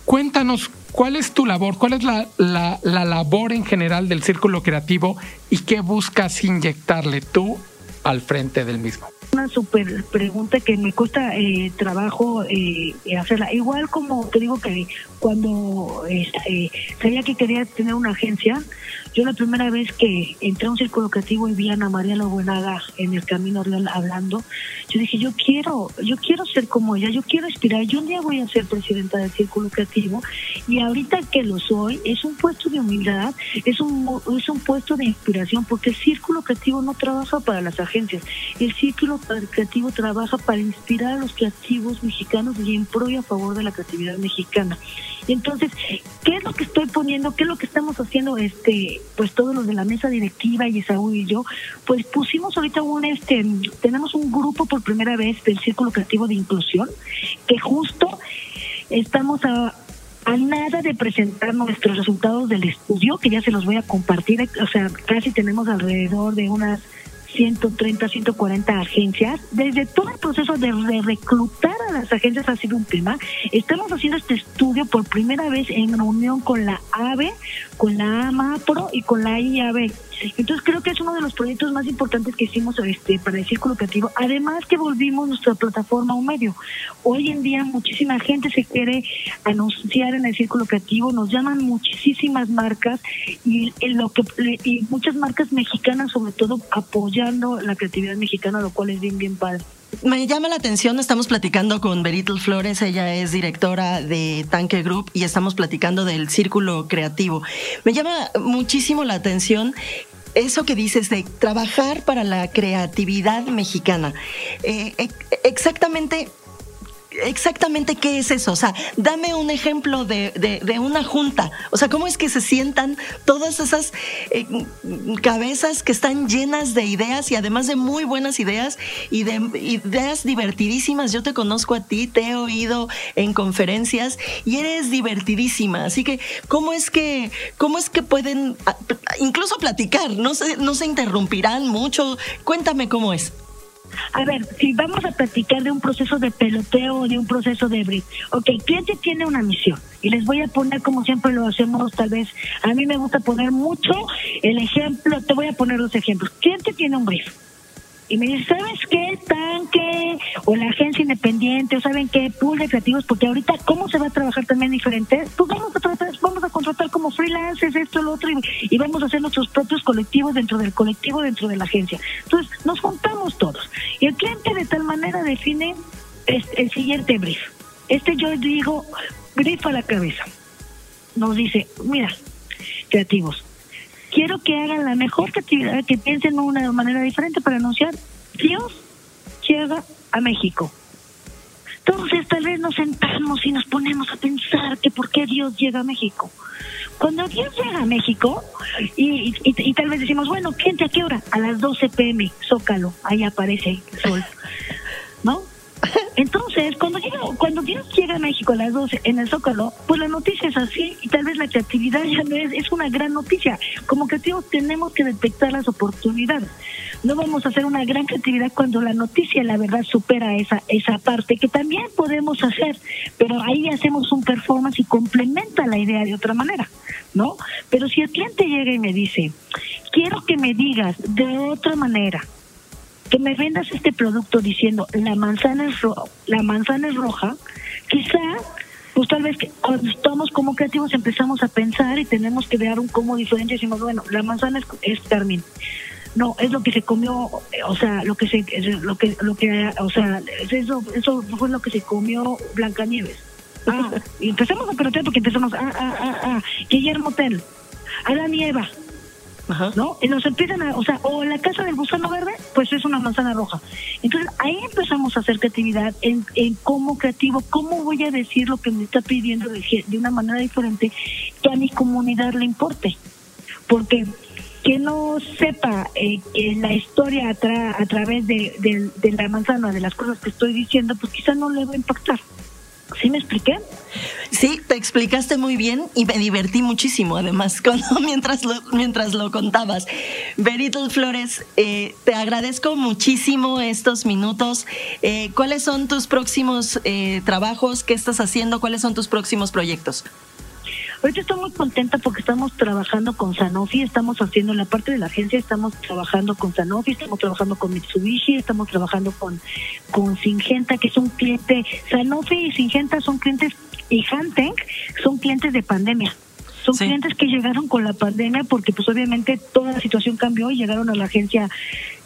Cuéntanos cuál es tu labor, cuál es la, la, la labor en general del Círculo Creativo y qué buscas inyectarle tú al frente del mismo una super pregunta que me cuesta eh, trabajo eh, hacerla. Igual como te digo que cuando este, sabía que quería tener una agencia, Yo la primera vez que entré a un círculo creativo y vi a Ana María Lobuenaga en el Camino Real hablando, yo dije, yo quiero, yo quiero ser como ella, yo quiero inspirar, yo un día voy a ser presidenta del círculo creativo y ahorita que lo soy, es un puesto de humildad, es un, es un puesto de inspiración, porque el círculo creativo no trabaja para las agencias, el círculo creativo trabaja para inspirar a los creativos mexicanos y en pro y a favor de la creatividad mexicana. Entonces, ¿qué es lo que estoy poniendo? ¿Qué es lo que estamos haciendo? Este, pues todos los de la mesa directiva y y yo, pues pusimos ahorita un este, tenemos un grupo por primera vez del Círculo Creativo de Inclusión, que justo estamos a, a nada de presentar nuestros resultados del estudio, que ya se los voy a compartir, o sea, casi tenemos alrededor de unas 130, 140 agencias. Desde todo el proceso de, reclutar a las agencias ha sido un tema. Estamos haciendo este estudio por primera vez en reunión con la AVE, con la AMAPRO y con la IAB. Entonces creo que es uno de los proyectos más importantes que hicimos este, para el Círculo Creativo. Además que volvimos nuestra plataforma a un medio. Hoy en día muchísima gente se quiere anunciar en el Círculo Creativo, nos llaman muchísimas marcas y, lo que, y muchas marcas mexicanas sobre todo apoyando la creatividad mexicana, lo cual es bien, bien padre. Me llama la atención, estamos platicando con Beritel Flores, ella es directora de Tanque Group y estamos platicando del círculo creativo. Me llama muchísimo la atención eso que dices de trabajar para la creatividad mexicana. Eh, exactamente exactamente qué es eso. O sea, dame un ejemplo de, de, una junta. O sea, ¿cómo es que se sientan todas esas eh, cabezas que están llenas de ideas y además de muy buenas ideas y de ideas divertidísimas? Yo te conozco a ti, te he oído en conferencias y eres divertidísima. Así que, ¿cómo es que, cómo es que pueden incluso platicar? No se, no se interrumpirán mucho. Cuéntame cómo es. A ver, si vamos a platicar de un proceso de peloteo o de un proceso de brief. Ok, el cliente tiene una misión y les voy a poner como siempre lo hacemos, tal vez. A mí me gusta poner mucho el ejemplo, te voy a poner dos ejemplos. Cliente tiene un brief y me dice, ¿sabes qué? Tanque o la agencia independiente o saben qué? Pool de creativos, porque ahorita, ¿cómo se va a trabajar también diferente? Pues vamos a tratar, vamos a contratar como freelancers, esto, lo otro, y, vamos a hacer nuestros propios colectivos dentro del colectivo, dentro de la agencia. Entonces, nos juntamos todos. Y el cliente de tal manera define el siguiente brief. Este yo digo, brief a la cabeza. Nos dice, mira, creativos, quiero que hagan la mejor actividad, que piensen de una manera diferente para anunciar Dios llega a México. Entonces tal vez nos sentamos y nos ponemos a pensar que por qué Dios llega a México. Cuando Dios llega a México y, y, tal vez decimos, bueno, ¿quién a qué hora? A las 12 pm, Zócalo, ahí aparece el sol. Entonces, cuando, llega, cuando Dios llega a México a las 12 en el Zócalo, pues la noticia es así y tal vez la creatividad ya no es, es una gran noticia. Como creativos tenemos que detectar las oportunidades. No vamos a hacer una gran creatividad cuando la noticia, la verdad, supera esa, esa parte, que también podemos hacer, pero ahí hacemos un performance y complementa la idea de otra manera, ¿no? Pero si el cliente llega y me dice, quiero que me digas de otra manera, que me vendas este producto diciendo la manzana es la manzana es roja, quizá pues tal vez que cuando estamos como creativos empezamos a pensar y tenemos que dar un cómo diferente decimos bueno la manzana es, es carmín no es lo que se comió o sea lo que se lo que lo que o sea eso eso fue lo que se comió Blancanieves. Ah. Y empezamos a pelotear porque empezamos ah ah ah ah Guillermo Tell Adán y Eva ¿no? Y nos empiezan o sea, o la casa del gusano verde, pues es una manzana roja. Entonces ahí empezamos a hacer creatividad en, en cómo creativo, cómo voy a decir lo que me está pidiendo de, de una manera diferente que a mi comunidad le importe. Porque que no sepa eh, la historia a, través de, de, la manzana, de las cosas que estoy diciendo, pues quizá no le va a impactar. ¿Sí me expliqué? Sí, te explicaste muy bien y me divertí muchísimo, además, <laughs> mientras, lo, mientras lo contabas. Beritl Flores, eh, te agradezco muchísimo estos minutos. Eh, ¿Cuáles son tus próximos eh, trabajos? ¿Qué estás haciendo? ¿Cuáles son tus próximos proyectos? Ahorita estoy muy contenta porque estamos trabajando con Sanofi, estamos haciendo la parte de la agencia, estamos trabajando con Sanofi, estamos trabajando con Mitsubishi, estamos trabajando con, con Singenta, que es un cliente, Sanofi y Singenta son clientes, y Hanteng son clientes de pandemia Son clientes que llegaron con la pandemia porque pues obviamente toda la situación cambió y llegaron a la agencia,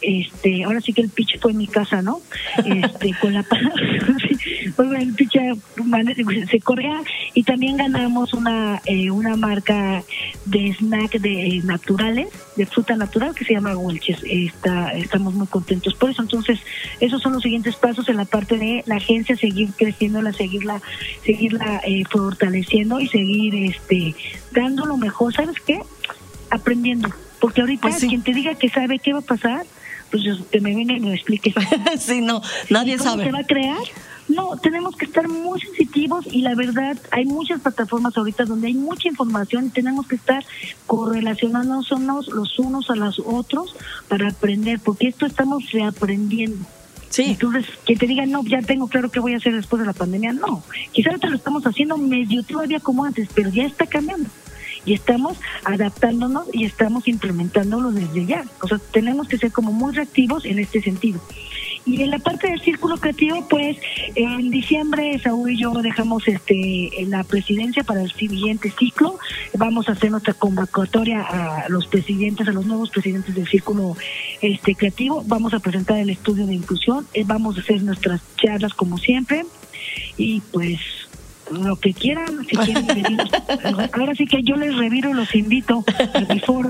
este, ahora sí que el pitch fue en mi casa, ¿no? Este, con la <laughs> el pitch se corría y también ganamos una, eh, una marca de snack de naturales, de fruta natural que se llama Welches. Está, estamos muy contentos por eso. Entonces, esos son los siguientes pasos en la parte de la agencia, seguir creciéndola, seguirla, seguirla eh, fortaleciendo y seguir este dando lo mejor. ¿Sabes qué? Aprendiendo. Porque ahorita pues quien te diga que sabe qué va a pasar, pues que me venga y me explique. <laughs> sí, no, nadie cómo sabe. se va a crear? No, tenemos que estar muy sensitivos y la verdad hay muchas plataformas ahorita donde hay mucha información y tenemos que estar correlacionándonos los unos a los otros para aprender, porque esto estamos reaprendiendo. Sí. Entonces, que te digan, no, ya tengo claro qué voy a hacer después de la pandemia, no. Quizás ahorita lo estamos haciendo medio todavía como antes, pero ya está cambiando. Y estamos adaptándonos y estamos implementándolo desde ya. O sea, tenemos que ser como muy reactivos en este sentido. Y en la parte del círculo creativo, pues en diciembre Saúl y yo dejamos este la presidencia para el siguiente ciclo. Vamos a hacer nuestra convocatoria a los presidentes, a los nuevos presidentes del círculo este creativo. Vamos a presentar el estudio de inclusión, eh, vamos a hacer nuestras charlas como siempre y pues lo que quieran, si quieren <laughs> Ahora sí que yo les reviro, los invito a mi foro,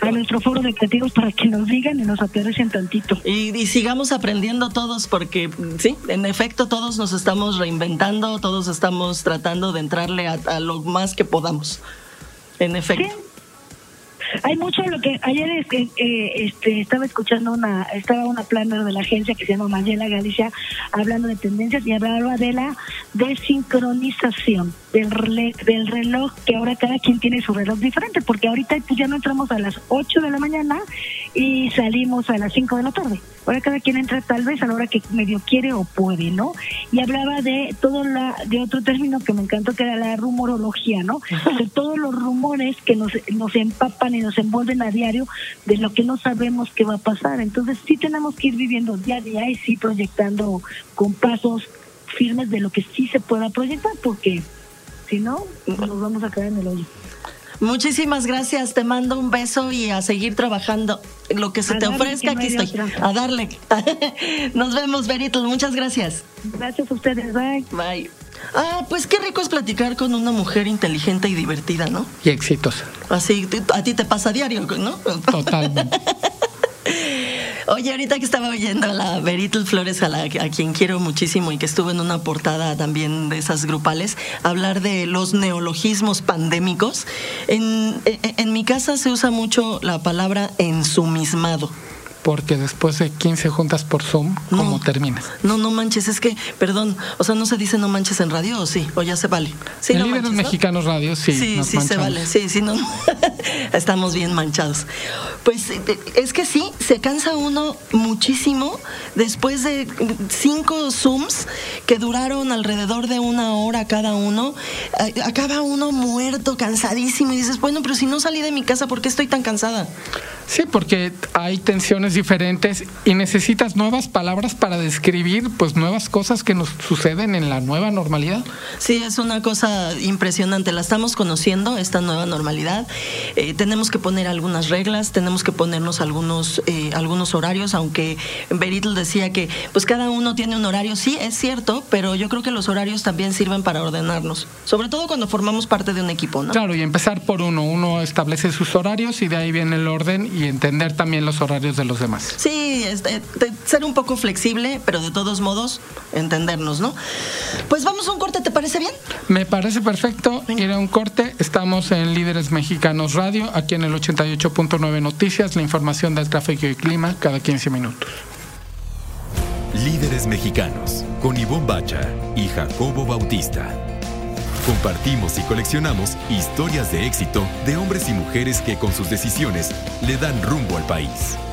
a nuestro foro de creativos para que nos digan y nos aterricen tantito. Y, sigamos aprendiendo todos, porque sí, en efecto todos nos estamos reinventando, todos estamos tratando de entrarle a, lo más que podamos. En efecto. Hay mucho lo que ayer este, este, estaba escuchando una estaba una planner de la agencia que se llama Mayela Galicia hablando de tendencias y hablaba de la desincronización del reloj, del reloj que ahora cada quien tiene su reloj diferente porque ahorita pues ya no entramos a las 8 de la mañana y salimos a las 5 de la tarde. Ahora cada quien entra tal vez a la hora que medio quiere o puede, ¿no? Y hablaba de todo la de otro término que me encantó que era la rumorología, ¿no? De todos los rumores que nos, nos empapan y nos envuelven a diario de lo que no sabemos qué va a pasar. Entonces sí tenemos que ir viviendo día a día y sí proyectando con pasos firmes de lo que sí se pueda proyectar, porque si no, nos vamos a caer en el hoyo. Muchísimas gracias, te mando un beso y a seguir trabajando. Lo que se te ofrezca, aquí estoy. A darle. <laughs> Nos vemos, Beritl, muchas gracias. Gracias a ustedes, bye. Bye. Ah, pues qué rico es platicar con una mujer inteligente y divertida, ¿no? Y exitosa. Así, a ti te pasa diario, ¿no? Totalmente. <laughs> Oye, ahorita que estaba oyendo a la Beritl Flores, a, la, a quien quiero muchísimo y que estuvo en una portada también de esas grupales, hablar de los neologismos pandémicos. En, en mi casa se usa mucho la palabra ensumismado porque después de 15 juntas por Zoom, ¿cómo terminas? No, no manches, es que, perdón, o sea, no se dice no manches en radio o sí, o ya se vale. Sí, en no Mexicanos Radio, sí. Sí, sí se vale, sí, sí, no. <laughs> Estamos bien manchados. Pues es que sí, se cansa uno muchísimo después de cinco Zooms que duraron alrededor de una hora cada uno. Acaba uno muerto, cansadísimo y dices, bueno, pero si no salí de mi casa, ¿por qué estoy tan cansada? Sí, porque hay tensiones diferentes y necesitas nuevas palabras para describir pues nuevas cosas que nos suceden en la nueva normalidad. Sí, es una cosa impresionante. La estamos conociendo, esta nueva normalidad. Eh, tenemos que poner algunas reglas, tenemos que ponernos algunos, eh, algunos horarios, aunque Beritl decía que pues cada uno tiene un horario. Sí, es cierto, pero yo creo que los horarios también sirven para ordenarnos, sobre todo cuando formamos parte de un equipo, ¿no? Claro, y empezar por uno. Uno establece sus horarios y de ahí viene el orden y entender también los horarios de los demás. Sí, este, ser un poco flexible, pero de todos modos entendernos, ¿no? Pues vamos a un corte, ¿te parece bien? Me parece perfecto ir a un corte. Estamos en Líderes Mexicanos Radio, aquí en el 88.9 Noticias, la información del tráfico y clima cada 15 minutos. Líderes Mexicanos, con Ivonne Bacha y Jacobo Bautista. Compartimos y coleccionamos historias de éxito de hombres y mujeres que con sus decisiones le dan rumbo al país.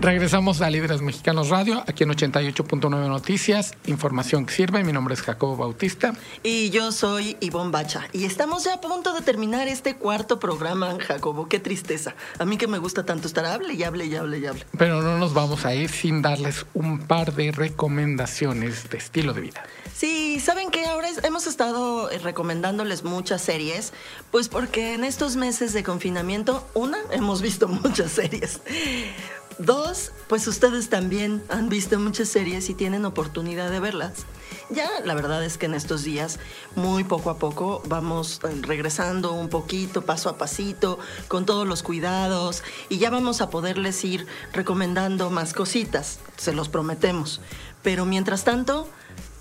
Regresamos a Líderes Mexicanos Radio, aquí en 88.9 Noticias, información que sirve. Mi nombre es Jacobo Bautista. Y yo soy Ivonne Bacha. Y estamos ya a punto de terminar este cuarto programa, Jacobo. Qué tristeza. A mí que me gusta tanto estar hable y hable y hable y hable. Pero no nos vamos a ir sin darles un par de recomendaciones de estilo de vida. Sí, saben que ahora hemos estado eh, recomendándoles muchas series, pues porque en estos meses de confinamiento, una, hemos visto <laughs> muchas series. Dos, pues ustedes también han visto muchas series y tienen oportunidad de verlas. Ya la verdad es que en estos días, muy poco a poco, vamos eh, regresando un poquito, paso a pasito, con todos los cuidados, y ya vamos a poderles ir recomendando más cositas, se los prometemos. Pero mientras tanto,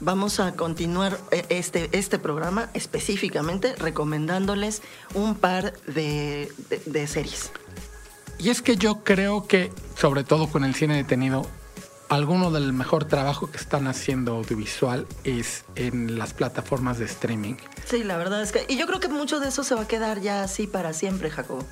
vamos a continuar eh, este, este programa específicamente recomendándoles un par de, de, de series. Y es que yo creo que, sobre todo con el cine detenido, alguno del mejor trabajo que están haciendo audiovisual es en las plataformas de streaming. Sí, la verdad es que. Y yo creo que mucho de eso se va a quedar ya así para siempre, Jacobo.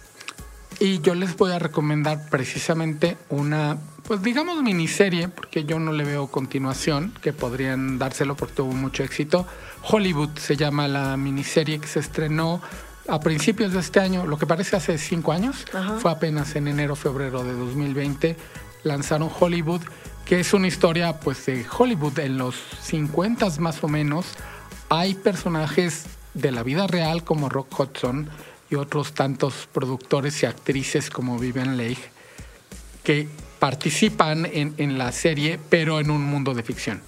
Y yo les voy a recomendar precisamente una, pues digamos miniserie, porque yo no le veo continuación, que podrían dárselo porque tuvo mucho éxito. Hollywood se llama la miniserie que se estrenó a principios de este año, lo que parece hace cinco años, Ajá. fue apenas en enero, febrero de 2020, lanzaron Hollywood, que es una historia pues de Hollywood en los 50 más o menos. Hay personajes de la vida real como Rock Hudson y otros tantos productores y actrices como Vivian Leigh que participan en, en la serie, pero en un mundo de ficción.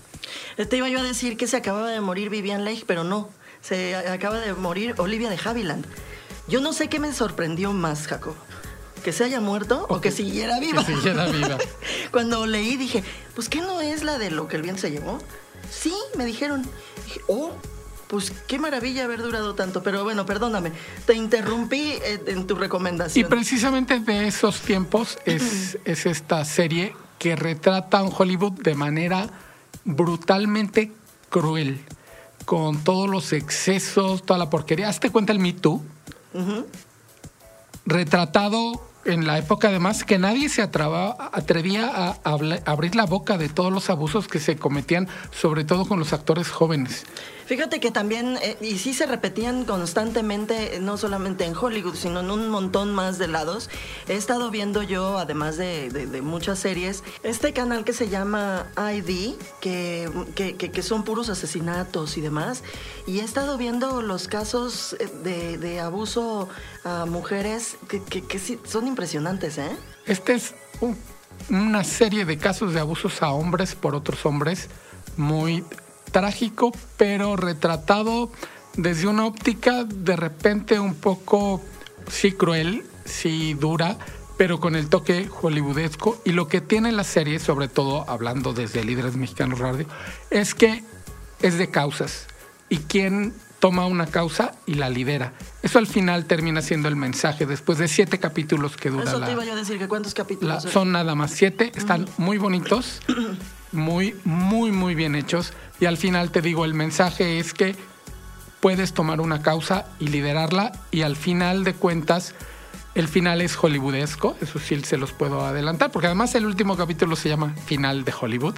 Te iba yo a decir que se acababa de morir Vivian Leigh, pero no, se acaba de morir Olivia de Havilland. Yo no sé qué me sorprendió más, Jacob. Que se haya muerto o, o que, que, siguiera viva. Que siguiera viva. <laughs> Cuando leí dije, pues ¿qué no es la de lo que el viento se llevó? Sí, me dijeron. Dije, oh, pues qué maravilla haber durado tanto. Pero bueno, perdóname, te interrumpí en tu recomendación. Y precisamente de esos tiempos es, es esta serie que retrata un Hollywood de manera brutalmente cruel con todos los excesos, toda la porquería. Hazte cuenta el Me Too. Uh -huh. Retratado en la época además que nadie se atraba, atrevía a, a, a, abrir la boca de todos los abusos que se cometían, sobre todo con los actores jóvenes. Fíjate que también, eh, y sí se repetían constantemente, no solamente en Hollywood, sino en un montón más de lados. He estado viendo yo, además de, muchas series, este canal que se llama ID, que, que, que, son puros asesinatos y demás. Y he estado viendo los casos de, de abuso a mujeres que, sí, son impresionantes, ¿eh? Este es un, una serie de casos de abusos a hombres por otros hombres muy trágico, pero retratado desde una óptica de repente un poco, sí cruel, sí dura, pero con el toque hollywoodesco. Y lo que tiene la serie, sobre todo hablando desde Líderes Mexicanos Radio, es que es de causas. Y quien toma una causa y la lidera. Eso al final termina siendo el mensaje después de siete capítulos que dura Eso la. te iba yo a decir que cuántos capítulos. La, son nada más siete, están muy bonitos, muy, muy, muy bien hechos. Y al final te digo, el mensaje es que puedes tomar una causa y liderarla y al final de cuentas el final es hollywoodesco, eso sí se los puedo adelantar, porque además el último capítulo se llama Final de Hollywood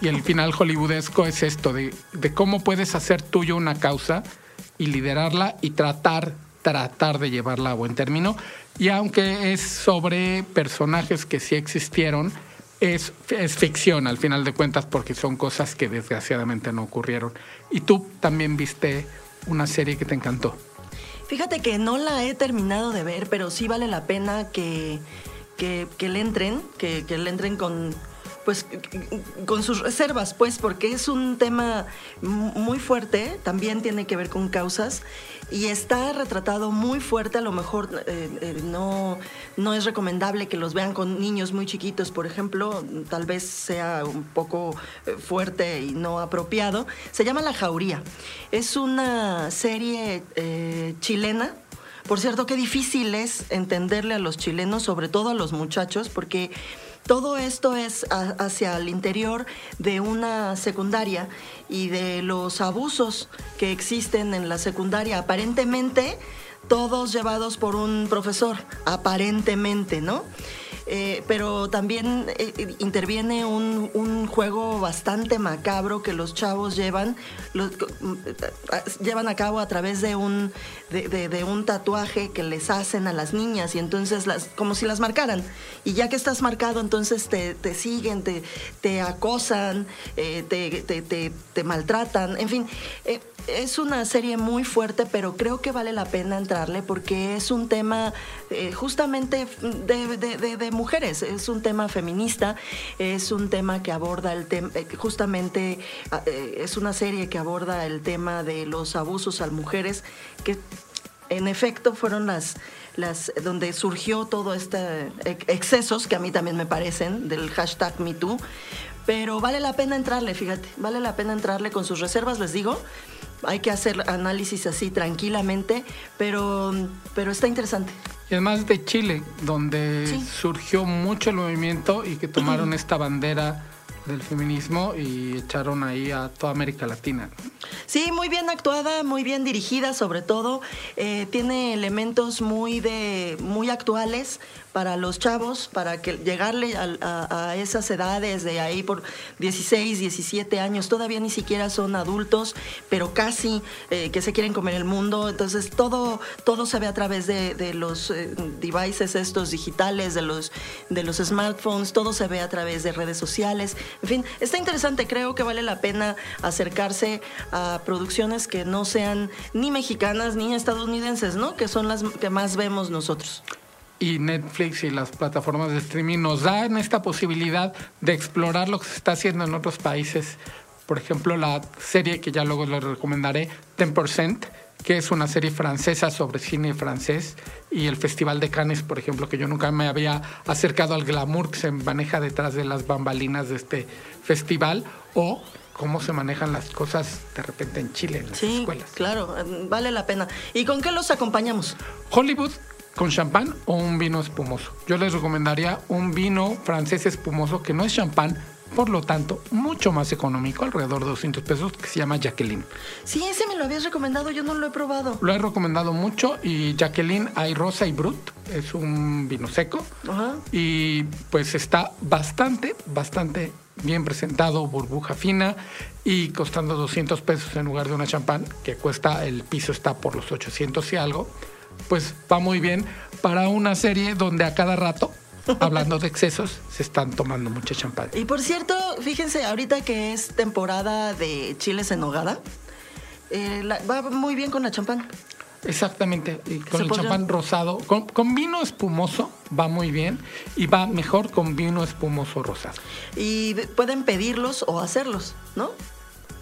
y el final hollywoodesco es esto de, de cómo puedes hacer tuyo una causa y liderarla y tratar, tratar de llevarla a buen término. Y aunque es sobre personajes que sí existieron, es, ficción al final de cuentas porque son cosas que desgraciadamente no ocurrieron. Y tú también viste una serie que te encantó. Fíjate que no la he terminado de ver, pero sí vale la pena que, que, le entren, que le entren con, pues con sus reservas, pues, porque es un tema muy fuerte, también tiene que ver con causas y está retratado muy fuerte, a lo mejor eh, eh, no, no es recomendable que los vean con niños muy chiquitos, por ejemplo, tal vez sea un poco eh, fuerte y no apropiado. Se llama La Jauría, es una serie chilena por cierto, qué difícil es entenderle a los chilenos, sobre todo a los muchachos, porque todo esto es hacia el interior de una secundaria y de los abusos que existen en la secundaria, aparentemente todos llevados por un profesor, aparentemente, ¿no? Eh, pero también eh, interviene un, un, juego bastante macabro que los chavos llevan, los, llevan a cabo a través de un, de, un tatuaje que les hacen a las niñas y entonces las, como si las marcaran. Y ya que estás marcado, entonces te, te siguen, te, te acosan, te, te, maltratan, en fin es una serie muy fuerte, pero creo que vale la pena entrarle porque es un tema eh, justamente de, mujeres, es un tema feminista, es un tema que aborda el tema, eh, justamente ah, eh, es una serie que aborda el tema de los abusos a mujeres, que en efecto fueron las las donde surgió todo este excesos que a mí también me parecen del hashtag MeToo, pero vale la pena entrarle, fíjate, vale la pena entrarle con sus reservas, les digo. Hay que hacer análisis así tranquilamente, pero, pero está interesante. Y además de Chile, donde surgió mucho el movimiento y que tomaron <clears throat> esta bandera del feminismo y echaron ahí a toda América Latina. Sí, muy bien actuada, muy bien dirigida sobre todo. Eh, tiene elementos muy, de, muy actuales, para los chavos, para que llegarle a, esas edades de ahí por 16, 17 años, todavía ni siquiera son adultos, pero casi eh, que se quieren comer el mundo. Entonces todo, todo se ve a través de, los eh, devices estos digitales, de los, de los smartphones, todo se ve a través de redes sociales. En fin, está interesante, creo que vale la pena acercarse a producciones que no sean ni mexicanas ni estadounidenses, ¿no? Que son las que más vemos nosotros y Netflix y las plataformas de streaming nos dan esta posibilidad de explorar lo que se está haciendo en otros países. Por ejemplo, la serie que ya luego les recomendaré, 10%, que es una serie francesa sobre cine francés, y el Festival de Cannes, por ejemplo, que yo nunca me había acercado al glamour que se maneja detrás de las bambalinas de este festival, o cómo se manejan las cosas de repente en Chile, en las sí, Claro, vale la pena. ¿Y con qué los acompañamos? Hollywood con champán o un vino espumoso. Yo les recomendaría un vino francés espumoso que no es champán, por lo tanto, mucho más económico, alrededor de 200 pesos, que se llama Jacqueline. Sí, ese me lo habías recomendado, yo no lo he probado. Lo he recomendado mucho y Jacqueline hay rosa y brut, es un vino seco Ajá. y pues está bastante, bastante bien presentado, burbuja fina y costando 200 pesos en lugar de una champán que cuesta, el piso está por los 800 y algo pues va muy bien para una serie donde a cada rato hablando de excesos, se están tomando mucha champán. Y por cierto, fíjense, ahorita que es temporada de chiles en nogada, eh, va muy bien con la champán. Exactamente, y con el champán rosado. Con, con, vino espumoso va muy bien y va mejor con vino espumoso rosado. Y pueden pedirlos o hacerlos, ¿no?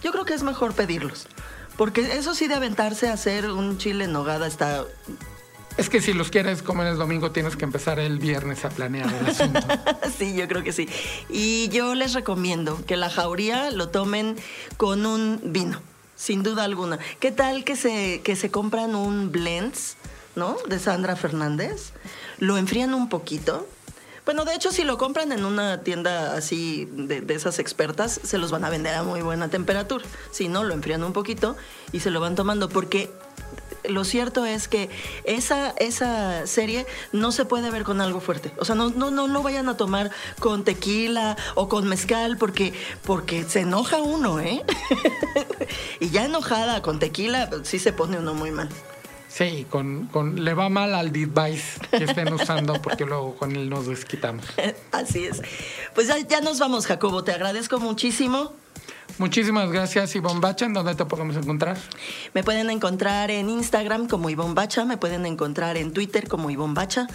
Yo creo que es mejor pedirlos. Porque eso sí de aventarse a hacer un chile en nogada está... Es que si los quieres comer el domingo tienes que empezar el viernes a planear el asunto. <laughs> sí, yo creo que sí. Y yo les recomiendo que la jauría lo tomen con un vino, sin duda alguna. ¿Qué tal que se, que se compran un blends, ¿no? De Sandra Fernández. Lo enfrían un poquito bueno, de hecho, si lo compran en una tienda así de, esas expertas, se los van a vender a muy buena temperatura. Si no, lo enfrían un poquito y se lo van tomando porque lo cierto es que esa, esa serie no se puede ver con algo fuerte. O sea, no, no, no lo vayan a tomar con tequila o con mezcal porque, porque se enoja uno, ¿eh? <laughs> y ya enojada con tequila, sí se pone uno muy mal. Sí, con, con, le va mal al device que estén usando porque luego con él nos desquitamos. <laughs> Así es. Pues ya, nos vamos, Jacobo. Te agradezco muchísimo. Muchísimas gracias, Ivonne Bacha. ¿En dónde te podemos encontrar? Me pueden encontrar en Instagram como Ivonne Bacha, me pueden encontrar en Twitter como Ivonne Bacha,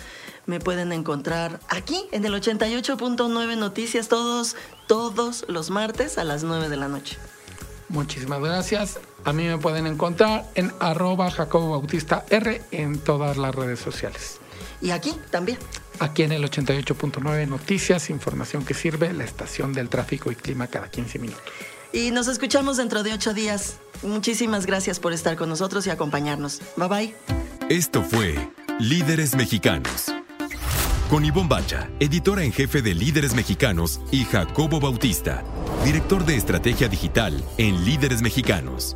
me pueden encontrar aquí en el 88.9 Noticias todos, todos los martes a las 9 de la noche. Muchísimas gracias. A mí me pueden encontrar en arroba Jacobo Bautista R en todas las redes sociales. Y aquí también. Aquí en el 88.9 Noticias, información que sirve, la estación del tráfico y clima cada 15 minutos. Y nos escuchamos dentro de ocho días. Muchísimas gracias por estar con nosotros y acompañarnos. Bye bye. Esto fue Líderes Mexicanos. Con Ivonne Bacha, editora en jefe de Líderes Mexicanos, y Jacobo Bautista, director de estrategia digital en Líderes Mexicanos.